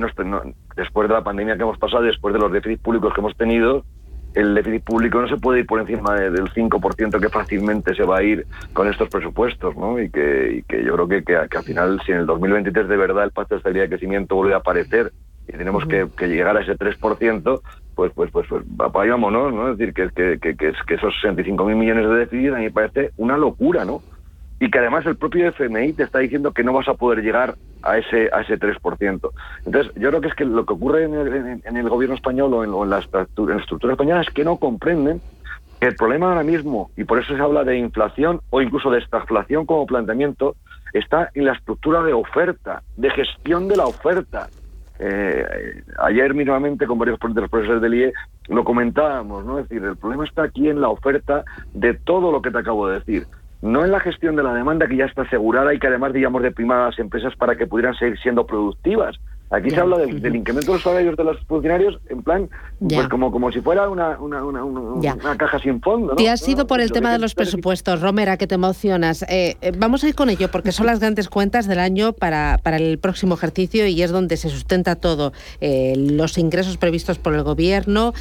después de la pandemia que hemos pasado, después de los déficits públicos que hemos tenido, el déficit público no se puede ir por encima del 5% que fácilmente se va a ir con estos presupuestos, ¿no? Y que, yo creo que, que, al final, si en el 2023 de verdad el pacto de estabilidad y crecimiento vuelve a aparecer y tenemos que, llegar a ese 3%, pues, pues, pues, pues vámonos, ¿no? Es decir, que, que, que, que esos 65.000 millones de déficit a mí me parece una locura, ¿no? y que además el propio FMI te está diciendo que no vas a poder llegar a ese a ese 3%. Entonces, yo creo que es que lo que ocurre en el, gobierno español o en, la estructura, española es que no comprenden que el problema ahora mismo, y por eso se habla de inflación o incluso de estagflación como planteamiento, está en la estructura de oferta, de gestión de la oferta. Eh, ayer mismamente con varios de los profesores del IE lo comentábamos, ¿no? Es decir, el problema está aquí en la oferta de todo lo que te acabo de decir no en la gestión de la demanda que ya está asegurada y que además digamos de a las empresas para que pudieran seguir siendo productivas. Aquí se habla del, incremento de los salarios de los funcionarios en plan, pues como, como si fuera una, una, una, caja sin fondo. ¿no? Te has ido por el tema de los presupuestos, Romera, que te emocionas. Eh, eh, vamos a ir con ello, porque son las grandes cuentas del año para, para el próximo ejercicio y es donde se sustenta todo. Eh, los ingresos previstos por el gobierno,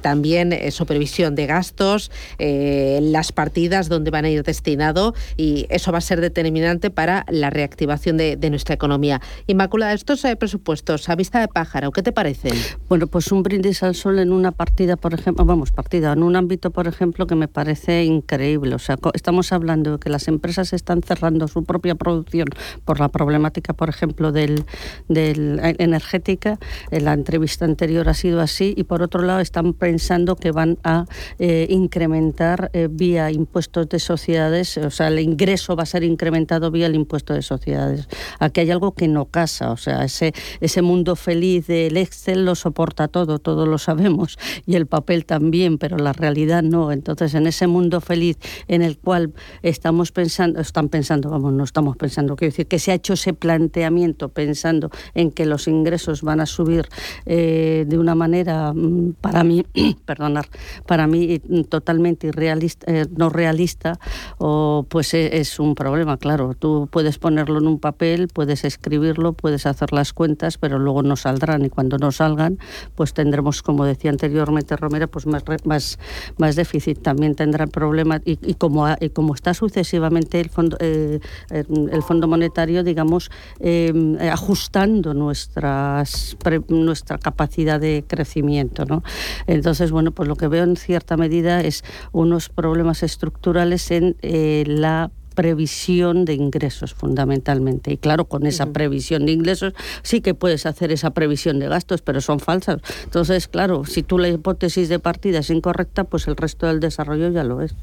también su previsión de gastos, las partidas donde van a ir destinado y eso va a ser determinante para la reactivación de, de nuestra economía. Inmaculada, estos presupuestos a vista de pájaro, ¿qué te parecen? Bueno, pues un brindis al sol en una partida, por ejemplo, vamos, partida, en un ámbito, por ejemplo, que me parece increíble. O sea, estamos hablando de que las empresas están cerrando su propia producción por la problemática, por ejemplo, del, eh, energética. En la entrevista anterior ha sido así y por otro lado están pensando que van a eh, incrementar eh, vía impuestos de sociedades, o sea, el ingreso va a ser incrementado vía el impuesto de sociedades. Aquí hay algo que no casa, o sea, ese ese, mundo feliz del Excel lo soporta todo, todo lo sabemos, y el papel también, pero la realidad no. Entonces, en ese mundo feliz en el cual estamos pensando, están pensando, vamos, no estamos pensando, quiero decir, que se ha hecho ese planteamiento pensando en que los ingresos van a subir eh, de una manera, mm, para mí, perdonar, para mí totalmente irrealista, eh, no realista, o pues e, es un problema, claro. Tú puedes ponerlo en un papel, puedes escribirlo, puedes hacer las cuentas, pero luego no saldrán y cuando no salgan, pues tendremos, como decía anteriormente Romero, pues más, más, más déficit. También tendrá problemas y, y, como, como está sucesivamente el Fondo, eh, el fondo Monetario, digamos, eh, ajustando nuestras, nuestra capacidad de crecimiento. ¿no? Entonces, bueno, pues lo que veo en cierta medida es unos problemas estructurales en eh, la previsión de ingresos fundamentalmente. Y claro, con esa previsión de ingresos sí que puedes hacer esa previsión de gastos, pero son falsas. Entonces, claro, si tú la hipótesis de partida es incorrecta, pues el resto del desarrollo ya lo es.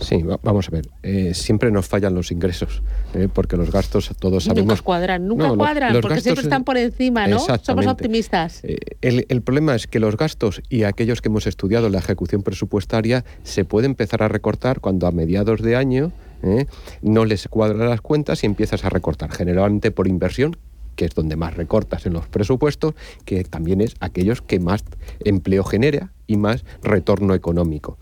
Sí, vamos a ver. Eh, siempre nos fallan los ingresos, eh, porque los gastos todos sabemos. Nunca cuadran, nunca cuadran, porque siempre están por encima, ¿no? Somos optimistas. Eh, el, el, problema es que los gastos y aquellos que hemos estudiado la ejecución presupuestaria se puede empezar a recortar cuando a mediados de año ¿eh? no les cuadran las cuentas y empiezas a recortar, generalmente por inversión, que es donde más recortas en los presupuestos, que también es aquellos que más empleo genera y más retorno económico.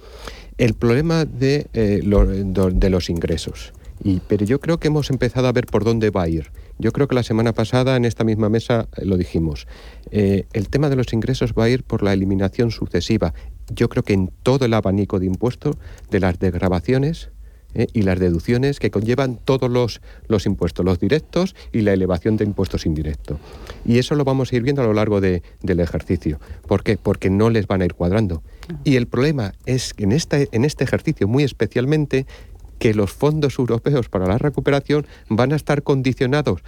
El problema de, eh, los ingresos. Y, pero yo creo que hemos empezado a ver por dónde va a ir. Yo creo que la semana pasada en esta misma mesa eh, lo dijimos. el tema de los ingresos va a ir por la eliminación sucesiva. Yo creo que en todo el abanico de impuestos, de las desgrabaciones, ¿eh? y las deducciones que conllevan todos los, los, impuestos, los directos y la elevación de impuestos indirectos. Y eso lo vamos a ir viendo a lo largo de, del ejercicio. ¿Por qué? Porque no les van a ir cuadrando. Y el problema es que en este, en este ejercicio muy especialmente que los fondos europeos para la recuperación van a estar condicionados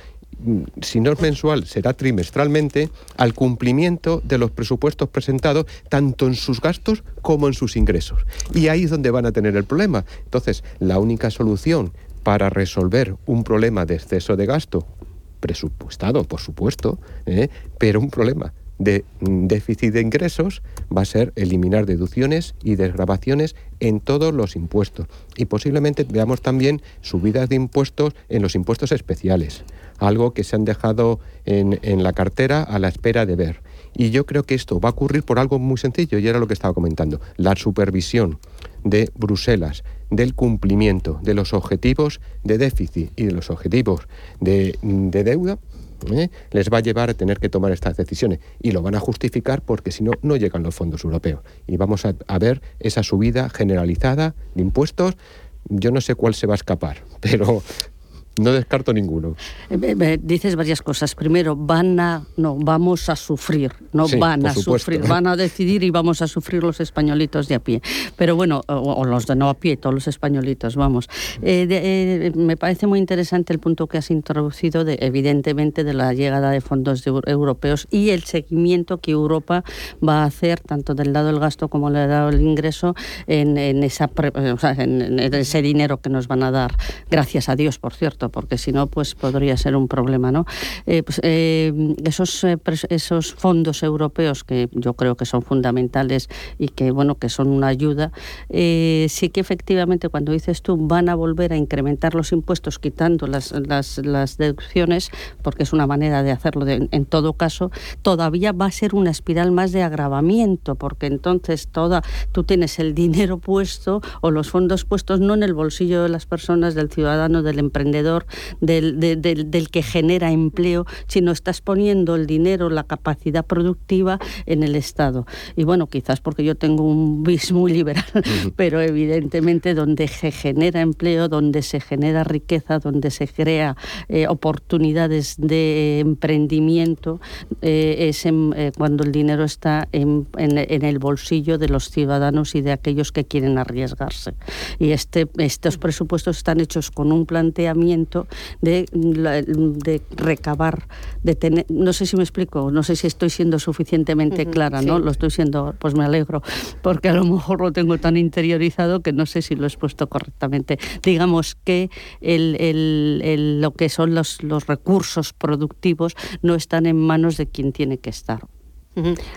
si no es mensual, será trimestralmente, al cumplimiento de los presupuestos presentados, tanto en sus gastos como en sus ingresos. Y ahí es donde van a tener el problema. Entonces, la única solución para resolver un problema de exceso de gasto, presupuestado, por supuesto, ¿eh? pero un problema de mm, déficit de ingresos va a ser eliminar deducciones y desgrabaciones en todos los impuestos. Y posiblemente veamos también subidas de impuestos en los impuestos especiales, algo que se han dejado en, en la cartera a la espera de ver. Y yo creo que esto va a ocurrir por algo muy sencillo, y era lo que estaba comentando, la supervisión de Bruselas del cumplimiento de los objetivos de déficit y de los objetivos de, de deuda ¿eh? les va a llevar a tener que tomar estas decisiones y lo van a justificar porque si no, no llegan los fondos europeos. Y vamos a, a ver esa subida generalizada de impuestos. Yo no sé cuál se va a escapar, pero no descarto ninguno. Eh, dices varias cosas. Primero, van a, no, vamos a sufrir, no Sí, van a supuesto. sufrir, van a decidir y vamos a sufrir los españolitos de a pie. Pero bueno, o, o los de no a pie, todos los españolitos, vamos. Eh, de- eh, me parece muy interesante el punto que has introducido, de, evidentemente, de la llegada de fondos de europeos y el seguimiento que Europa va a hacer, tanto del lado del gasto como del lado del ingreso, esa, en- en ese dinero que nos van a dar. Gracias a Dios, por cierto, porque si no, pues podría ser un problema, ¿no? Eh, pues, eh, esos, eh, esos fondos europeos que yo creo que son fundamentales y que, bueno, que son una ayuda, sí que efectivamente, cuando dices tú, van a volver a incrementar los impuestos quitando las, las, deducciones, porque es una manera de hacerlo en todo caso, todavía va a ser una espiral más de agravamiento, porque entonces toda, tú tienes el dinero puesto o los fondos puestos no en el bolsillo de las personas, del ciudadano, del emprendedor, del, de- del- del que genera empleo, sino estás poniendo el dinero, la capacidad productiva en el Estado. Y bueno, quizás porque yo tengo un bis muy liberal, pero evidentemente donde se genera empleo, donde se genera riqueza, donde se crea eh, oportunidades de emprendimiento, eh, es en- eh, cuando el dinero está en, en- en el bolsillo de los ciudadanos y de aquellos que quieren arriesgarse. Y este, estos presupuestos están hechos con un planteamiento de, recabar, de tener, no sé si me explico, no sé si estoy siendo suficientemente clara, ¿no? sí. Lo estoy siendo, pues me alegro, porque a lo mejor lo tengo tan interiorizado que no sé si lo he expuesto correctamente. Digamos que el, el- el- lo que son los, los recursos productivos no están en manos de quien tiene que estar.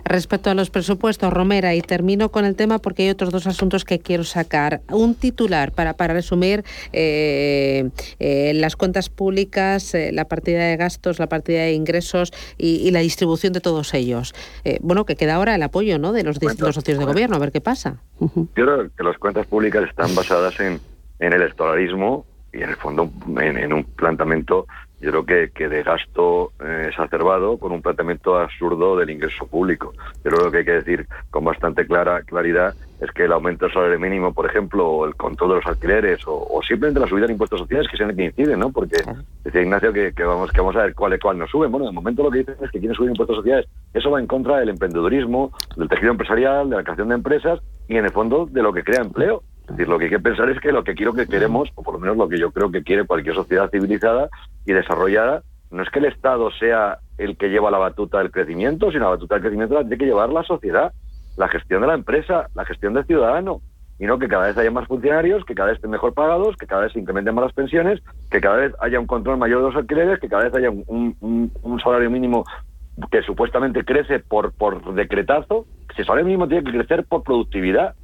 Respecto a los presupuestos, Romera, y termino con el tema porque hay otros dos asuntos que quiero sacar. Un titular para, para resumir eh, eh, las cuentas públicas, eh, la partida de gastos, la partida de ingresos y, y la distribución de todos ellos. Eh, bueno, que queda ahora el apoyo ¿no? de los distintos socios de gobierno, a ver qué pasa. Yo creo que las cuentas públicas están basadas en, en el electoralismo y en el fondo en, en un planteamiento, yo creo que, que de gasto eh, exacerbado con un planteamiento absurdo del ingreso público. Yo creo que lo que hay que decir con bastante clara claridad es que el aumento del salario mínimo, por ejemplo, o el control de los alquileres, o, o simplemente la subida de impuestos sociales, que sean que inciden, ¿no? Porque decía Ignacio que, que vamos que vamos a ver cuál es cuál no sube. Bueno, de momento lo que dicen es que quieren subir impuestos sociales. Eso va en contra del emprendedurismo, del tejido empresarial, de la creación de empresas y en el fondo de lo que crea empleo. Es decir, lo que hay que pensar es que lo que quiero que queremos, o por lo menos lo que yo creo que quiere cualquier sociedad civilizada y desarrollada, no es que el Estado sea el que lleva la batuta del crecimiento, sino la batuta del crecimiento la tiene que llevar la sociedad, la gestión de la empresa, la gestión del ciudadano. Y no que cada vez haya más funcionarios, que cada vez estén mejor pagados, que cada vez se incrementen más las pensiones, que cada vez haya un control mayor de los alquileres, que cada vez haya un, un- salario mínimo que supuestamente crece por, por decretazo. Ese salario mínimo tiene que crecer por productividad.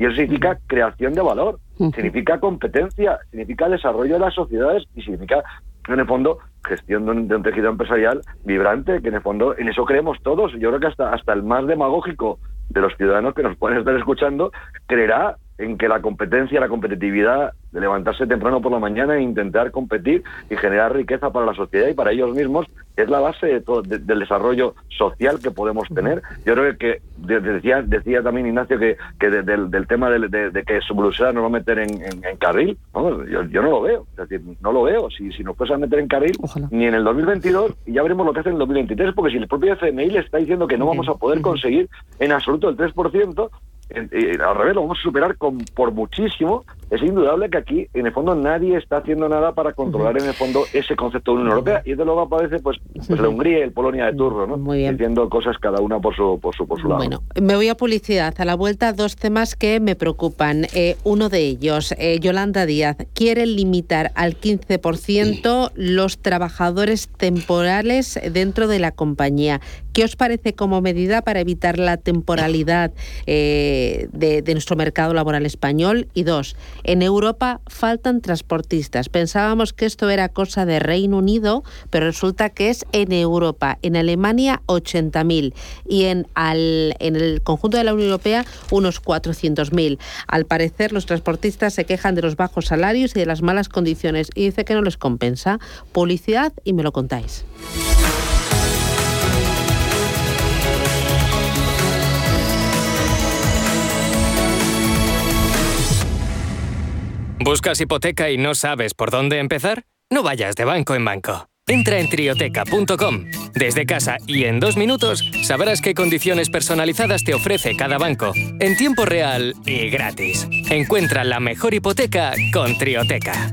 Y eso significa creación de valor, significa competencia, significa desarrollo de las sociedades y significa, en el fondo, gestión de un, de un tejido empresarial vibrante, que en el fondo en eso creemos todos. Yo creo que hasta, hasta el más demagógico de los ciudadanos que nos pueden estar escuchando creerá en que la competencia, la competitividad de levantarse temprano por la mañana e intentar competir y generar riqueza para la sociedad y para ellos mismos es la base de todo, de- del desarrollo social que podemos tener. Yo creo que de- de- decía, decía también Ignacio que, que de- del, del tema de, que su Bruselas nos va a meter en, en- en carril, yo, yo no lo veo, es decir, no lo veo. Si, si nos fuese a meter en carril, ni en el 2022, y ya veremos lo que hace en el 2023, porque si el propio FMI le está diciendo que no vamos a poder conseguir en absoluto el 3%, en- eh, al revés, lo vamos a superar con, por muchísimo, es indudable que aquí, en el fondo, nadie está haciendo nada para controlar, en el fondo, ese concepto de Unión Europea. Y de luego aparece, pues, pues la Hungría y el Polonia de turno, ¿no? Muy bien. Diciendo cosas cada una por su, por su, por su lado. Bueno, me voy a publicidad. A la vuelta, dos temas que me preocupan. Eh, uno de ellos, eh, Yolanda Díaz, quiere limitar al 15% los trabajadores temporales dentro de la compañía. ¿Qué os parece como medida para evitar la temporalidad eh, de, de nuestro mercado laboral español? Y dos, en Europa faltan transportistas. Pensábamos que esto era cosa de Reino Unido, pero resulta que es en Europa. En Alemania 80.000 y en, en el conjunto de la Unión Europea unos 400.000. Al parecer los transportistas se quejan de los bajos salarios y de las malas condiciones y dice que no les compensa. Publicidad y me lo contáis. ¿Buscas hipoteca y no sabes por dónde empezar? No vayas de banco en banco. Entra en trioteca.com. Desde casa y en dos minutos sabrás qué condiciones personalizadas te ofrece cada banco, en tiempo real y gratis. Encuentra la mejor hipoteca con Trioteca.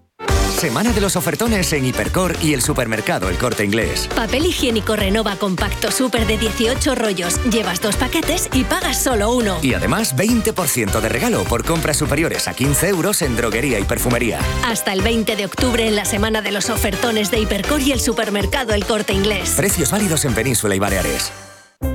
Semana de los ofertones en Hipercor y el supermercado El Corte Inglés. Papel higiénico Renova Compacto Super de 18 rollos. Llevas dos paquetes y pagas solo uno. Y además 20% de regalo por compras superiores a 15 euros en droguería y perfumería. Hasta el 20 de octubre en la semana de los ofertones de Hipercor y el supermercado El Corte Inglés. Precios válidos en Península y Baleares.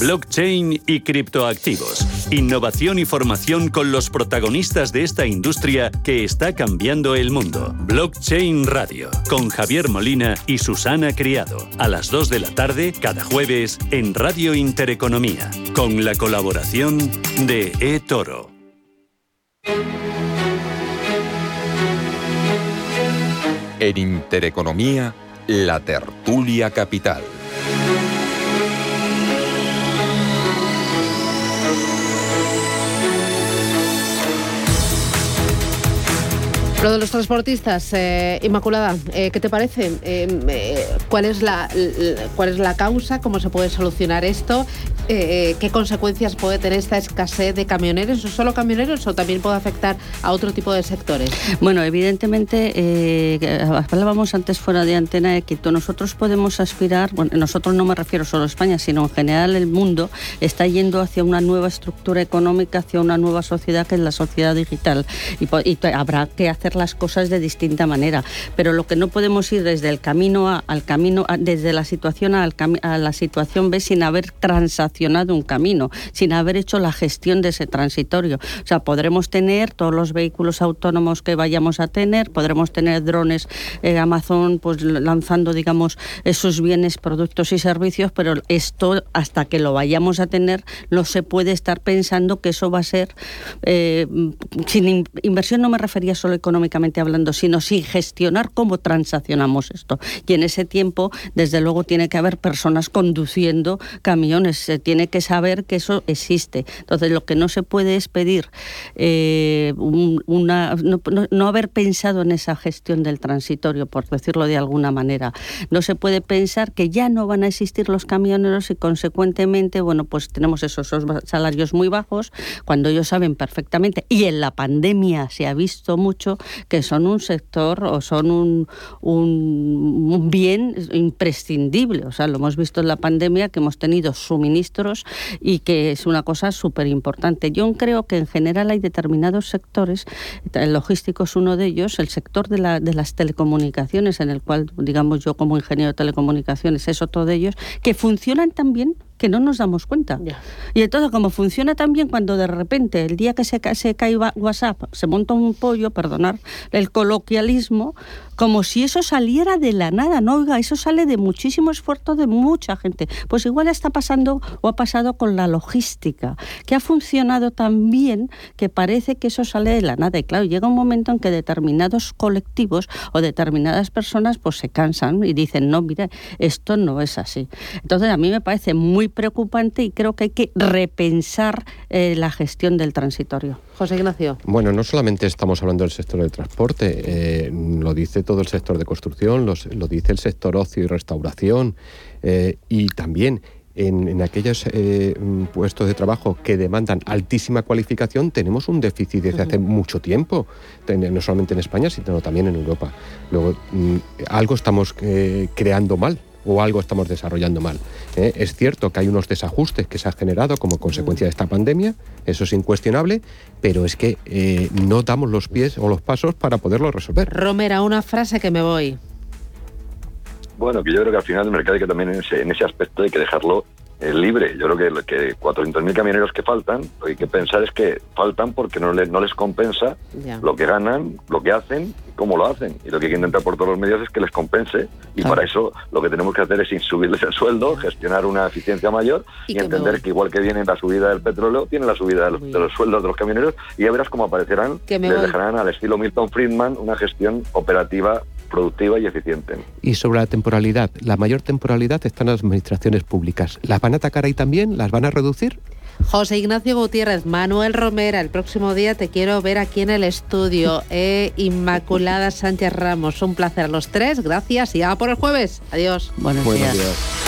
Blockchain y criptoactivos. Innovación y formación con los protagonistas de esta industria que está cambiando el mundo. Blockchain Radio, con Javier Molina y Susana Criado. A las 2 de la tarde, cada jueves, en Radio Intereconomía. Con la colaboración de eToro. En Intereconomía, la tertulia capital. Lo de los transportistas, eh, Inmaculada, eh, ¿qué te parece? Eh, ¿cuál, es la, ¿Cuál es la causa? ¿Cómo se puede solucionar esto? ¿Qué consecuencias puede tener esta escasez de camioneros? ¿O solo camioneros o también puede afectar a otro tipo de sectores? Bueno, evidentemente, hablábamos antes fuera de antena de que nosotros podemos aspirar, bueno, nosotros no me refiero solo a España, sino en general el mundo está yendo hacia una nueva estructura económica, hacia una nueva sociedad que es la sociedad digital. Y habrá que hacer las cosas de distinta manera. Pero lo que no podemos ir desde el camino A al camino A, desde la situación A al a la situación B sin haber transaccionado un camino, sin haber hecho la gestión de ese transitorio. O sea, podremos tener todos los vehículos autónomos que vayamos a tener, podremos tener drones eh, Amazon pues lanzando, digamos, esos bienes, productos y servicios, pero esto hasta que lo vayamos a tener no se puede estar pensando que eso va a ser eh, sin inversión no me refería solo económicamente económicamente hablando, sino sin gestionar cómo transaccionamos esto. Y en ese tiempo, desde luego, tiene que haber personas conduciendo camiones, se tiene que saber que eso existe. Entonces, lo que no se puede es pedir eh, una, no, haber pensado en esa gestión del transitorio, por decirlo de alguna manera. No se puede pensar que ya no van a existir los camioneros y, consecuentemente, bueno, pues tenemos esos salarios muy bajos, cuando ellos saben perfectamente, y en la pandemia se ha visto mucho, que son un sector o son un, un, bien imprescindible. O sea, lo hemos visto en la pandemia, que hemos tenido suministros y que es una cosa súper importante. Yo creo que en general hay determinados sectores, el logístico es uno de ellos, el sector de, la, de las telecomunicaciones, en el cual, digamos, yo como ingeniero de telecomunicaciones es otro de ellos, que funcionan también que no nos damos cuenta. Y entonces, como funciona también cuando de repente, el día que se, se cae WhatsApp, se monta un pollo, perdonar el coloquialismo, como si eso saliera de la nada. No, oiga, eso sale de muchísimo esfuerzo de mucha gente. Pues igual está pasando o ha pasado con la logística, que ha funcionado tan bien que parece que eso sale de la nada. Y claro, llega un momento en que determinados colectivos o determinadas personas pues se cansan y dicen, no, mire, esto no es así. Entonces, a mí me parece muy preocupante y creo que hay que repensar eh, la gestión del transitorio. José Ignacio. Bueno, no solamente estamos hablando del sector del transporte, eh, lo dice todo el sector de construcción, lo dice el sector ocio y restauración eh, y también en, aquellos puestos de trabajo que demandan altísima cualificación tenemos un déficit desde hace mucho tiempo, no solamente en España, sino también en Europa. Luego, mm, algo estamos creando mal o algo estamos desarrollando mal. ¿eh? Es cierto que hay unos desajustes que se han generado como consecuencia de esta pandemia, eso es incuestionable, pero es que eh, no damos los pies o los pasos para poderlo resolver. Romera, una frase que me voy. Bueno, que yo creo que al final el mercado hay que también en ese, en ese aspecto hay que dejarlo es libre. Yo creo que, que 400.000 camioneros que faltan, lo que hay que pensar es que faltan porque no, les, no les compensa lo que ganan, lo que hacen cómo lo hacen. Y lo que hay que intentar por todos los medios es que les compense. Y para eso lo que tenemos que hacer es subirles el sueldo, gestionar una eficiencia mayor y, entender que igual que viene la subida del petróleo, tiene la subida de los, sueldos de los camioneros y ya verás cómo aparecerán, les dejarán al estilo Milton Friedman una gestión operativa productiva y eficiente. Y sobre la temporalidad, la mayor temporalidad está en las administraciones públicas. ¿Las van a atacar ahí también? ¿Las van a reducir? José Ignacio Gutiérrez, Manuel Romera, el próximo día te quiero ver aquí en el estudio. Eh, Inmaculada Sánchez Ramos, un placer a los tres, gracias y a por el jueves. Adiós. Buenos, días.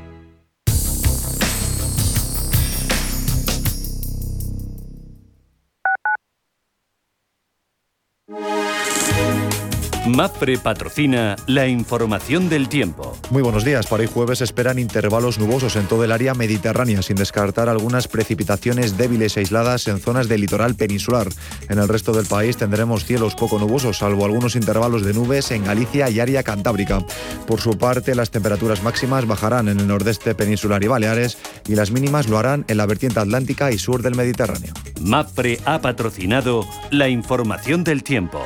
MAPFRE patrocina la información del tiempo. Muy buenos días. Para hoy jueves esperan intervalos nubosos en todo el área mediterránea, sin descartar algunas precipitaciones débiles e aisladas en zonas del litoral peninsular. En el resto del país tendremos cielos poco nubosos, salvo algunos intervalos de nubes en Galicia y área cantábrica. Por su parte, las temperaturas máximas bajarán en el nordeste peninsular y Baleares y las mínimas lo harán en la vertiente atlántica y sur del Mediterráneo. MAPFRE ha patrocinado la información del tiempo.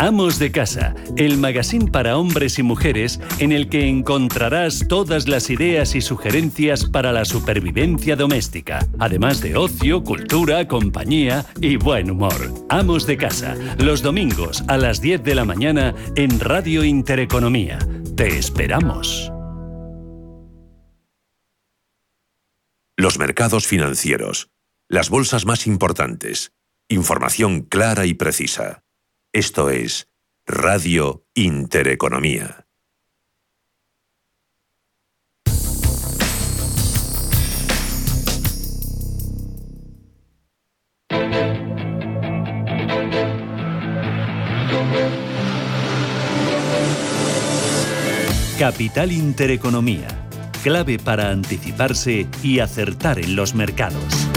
Amos de Casa, el magazine para hombres y mujeres en el que encontrarás todas las ideas y sugerencias para la supervivencia doméstica, además de ocio, cultura, compañía y buen humor. Amos de Casa, los domingos a las 10 de la mañana en Radio Intereconomía. Te esperamos. Los mercados financieros, las bolsas más importantes, información clara y precisa. Esto es Radio Intereconomía. Capital Intereconomía, clave para anticiparse y acertar en los mercados.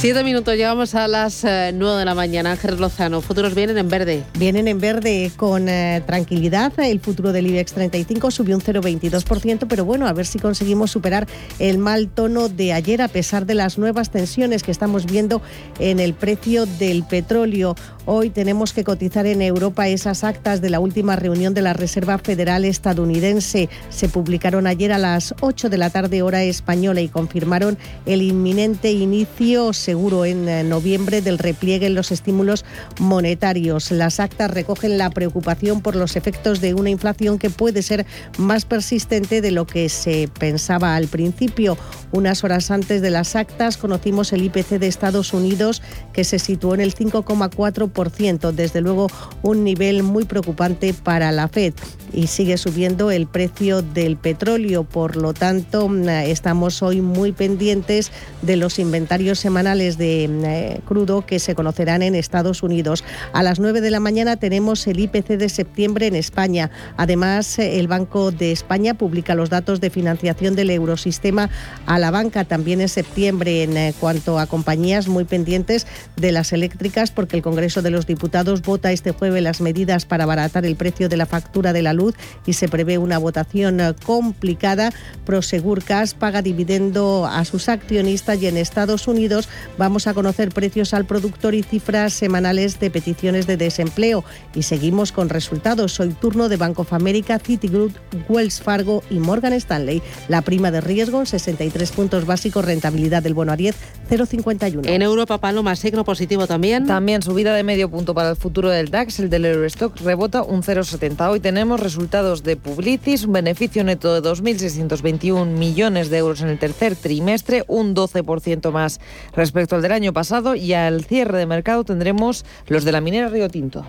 Siete minutos, llegamos a las eh, nueve de la mañana. Ángel Lozano, futuros vienen en verde. Vienen en verde con eh, tranquilidad. El futuro del IBEX 35 subió un 0,22%, pero bueno, a ver si conseguimos superar el mal tono de ayer a pesar de las nuevas tensiones que estamos viendo en el precio del petróleo. Hoy tenemos que cotizar en Europa esas actas de la última reunión de la Reserva Federal estadounidense. Se publicaron ayer a las 8 de la tarde hora española y confirmaron el inminente inicio seguro en eh, noviembre del repliegue en los estímulos monetarios. Las actas recogen la preocupación por los efectos de una inflación que puede ser más persistente de lo que se pensaba al principio. Unas horas antes de las actas conocimos el IPC de Estados Unidos que se situó en el 5,4%, desde luego un nivel muy preocupante para la Fed y sigue subiendo el precio del petróleo. Por lo tanto, mm, estamos hoy muy pendientes de los inventarios semanales de eh, crudo que se conocerán en Estados Unidos. A las 9 de la mañana tenemos el IPC de septiembre en España. Además, el Banco de España publica los datos de financiación del eurosistema a la banca también en septiembre en eh, cuanto a compañías muy pendientes de las eléctricas porque el Congreso de los Diputados vota este jueves las medidas para abaratar el precio de la factura de la luz y se prevé una votación eh, complicada. Prosegur Cash paga dividendo a sus accionistas y en Estados Unidos vamos a conocer precios al productor y cifras semanales de peticiones de desempleo. Y seguimos con resultados. Hoy turno de Bank of America, Citigroup, Wells Fargo y Morgan Stanley. La prima de riesgo en 63 puntos básicos, rentabilidad del bono a 10, 0,51. En Europa, Paloma, signo positivo también. También subida de medio punto para el futuro del DAX, el del Eurostock rebota un 0,70. Hoy tenemos resultados de Publicis, un beneficio neto de 2.621 millones de euros en el tercer trimestre, un 12% más respecto al del año pasado y al cierre de mercado tendremos los de la minera Río Tinto.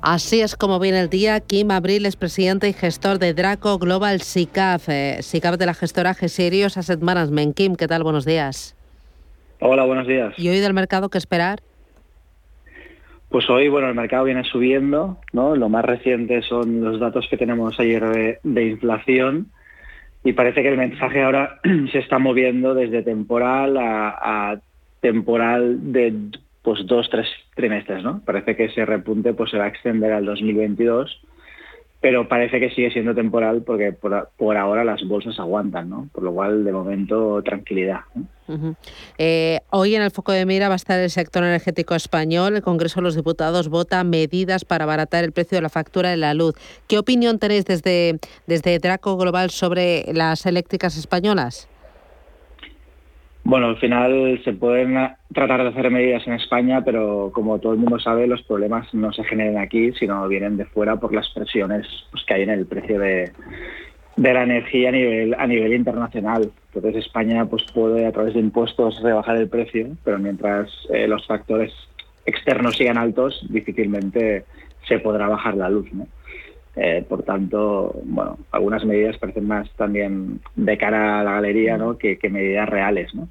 Así es como viene el día. Kim Abril es presidente y gestor de Draco Global SICAF, eh, SICAF de la gestora G-Serious Asset Management. Kim, ¿qué tal? Buenos días. Hola, buenos días. ¿Y hoy del mercado qué esperar? Pues hoy, bueno, el mercado viene subiendo, ¿no? Lo más reciente son los datos que tenemos ayer de, inflación y parece que el mensaje ahora se está moviendo desde temporal a, temporal de pues dos, tres trimestres, ¿no? Parece que ese repunte pues se va a extender al 2022 pero parece que sigue siendo temporal porque por, ahora las bolsas aguantan, ¿no? Por lo cual, de momento, tranquilidad. Eh, hoy en el foco de mira va a estar el sector energético español. El Congreso de los Diputados vota medidas para abaratar el precio de la factura de la luz. ¿Qué opinión tenéis desde, desde Draco Global sobre las eléctricas españolas? Bueno, al final se pueden tratar de hacer medidas en España, pero como todo el mundo sabe, los problemas no se generan aquí, sino vienen de fuera por las presiones pues, que hay en el precio de, la energía a nivel, internacional. Entonces España pues, puede a través de impuestos rebajar el precio, pero mientras eh, los factores externos sigan altos, difícilmente se podrá bajar la luz. Eh, por tanto, bueno, algunas medidas parecen más también de cara a la galería ¿no? que, medidas reales. ¿no?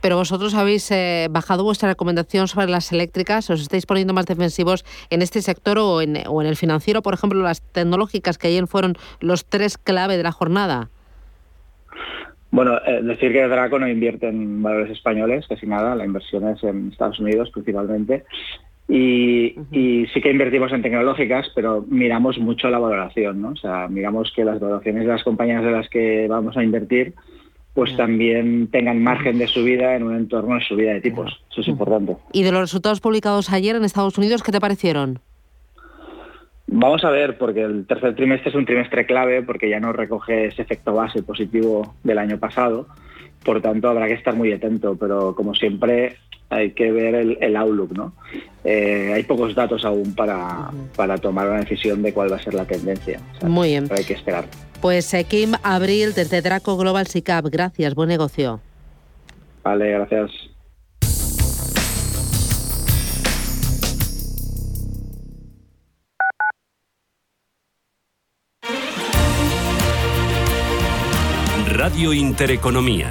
Pero vosotros habéis eh, bajado vuestra recomendación sobre las eléctricas, os estáis poniendo más defensivos en este sector o en, o en el financiero, por ejemplo, las tecnológicas que ayer fueron los tres clave de la jornada. Bueno, eh, decir que Draco no invierte en valores españoles, casi nada, la inversión es en Estados Unidos principalmente. Y, sí que invertimos en tecnológicas, pero miramos mucho la valoración, ¿no? O sea, miramos que las valoraciones de las compañías de las que vamos a invertir pues también tengan margen de subida en un entorno de subida de tipos. Eso es importante. ¿Y de los resultados publicados ayer en Estados Unidos, qué te parecieron? Vamos a ver, porque el tercer trimestre es un trimestre clave, porque ya no recoge ese efecto base positivo del año pasado. Por tanto, habrá que estar muy atento, pero como siempre, hay que ver el, outlook, ¿no? Eh, hay pocos datos aún para, para, tomar una decisión de cuál va a ser la tendencia. Muy bien. Pero hay que esperar. Pues eh, Kim Abril desde Draco Global SICAP, gracias, buen negocio. Vale, gracias. Radio Intereconomía.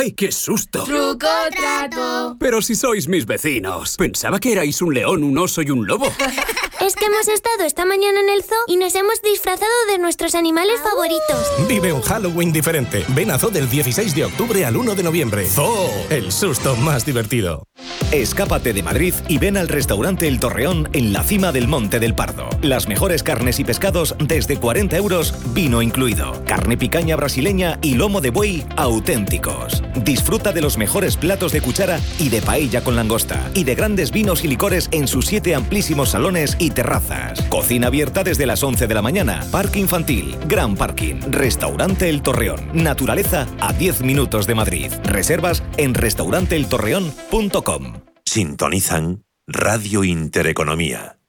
¡Ay, qué susto! ¡Truco trato! Pero si sois mis vecinos. Pensaba que erais un león, un oso y un lobo. es que hemos estado esta mañana en el zoo y nos hemos disfrazado de nuestros animales favoritos. Vive un Halloween diferente. Ven a Zoo del 16 de octubre al 1 de noviembre. Zoo, el susto más divertido. Escápate de Madrid y ven al restaurante El Torreón en la cima del Monte del Pardo. Las mejores carnes y pescados desde 40 euros, vino incluido. Carne picaña brasileña y lomo de buey auténticos. Disfruta de los mejores platos de cuchara y de paella con langosta. Y de grandes vinos y licores en sus siete amplísimos salones terrazas. Cocina abierta desde las 11 de la mañana. Parque infantil, gran parking. Restaurante El Torreón. Naturaleza a 10 minutos de Madrid. Reservas en restauranteeltorreón.com. Sintonizan Radio Intereconomía.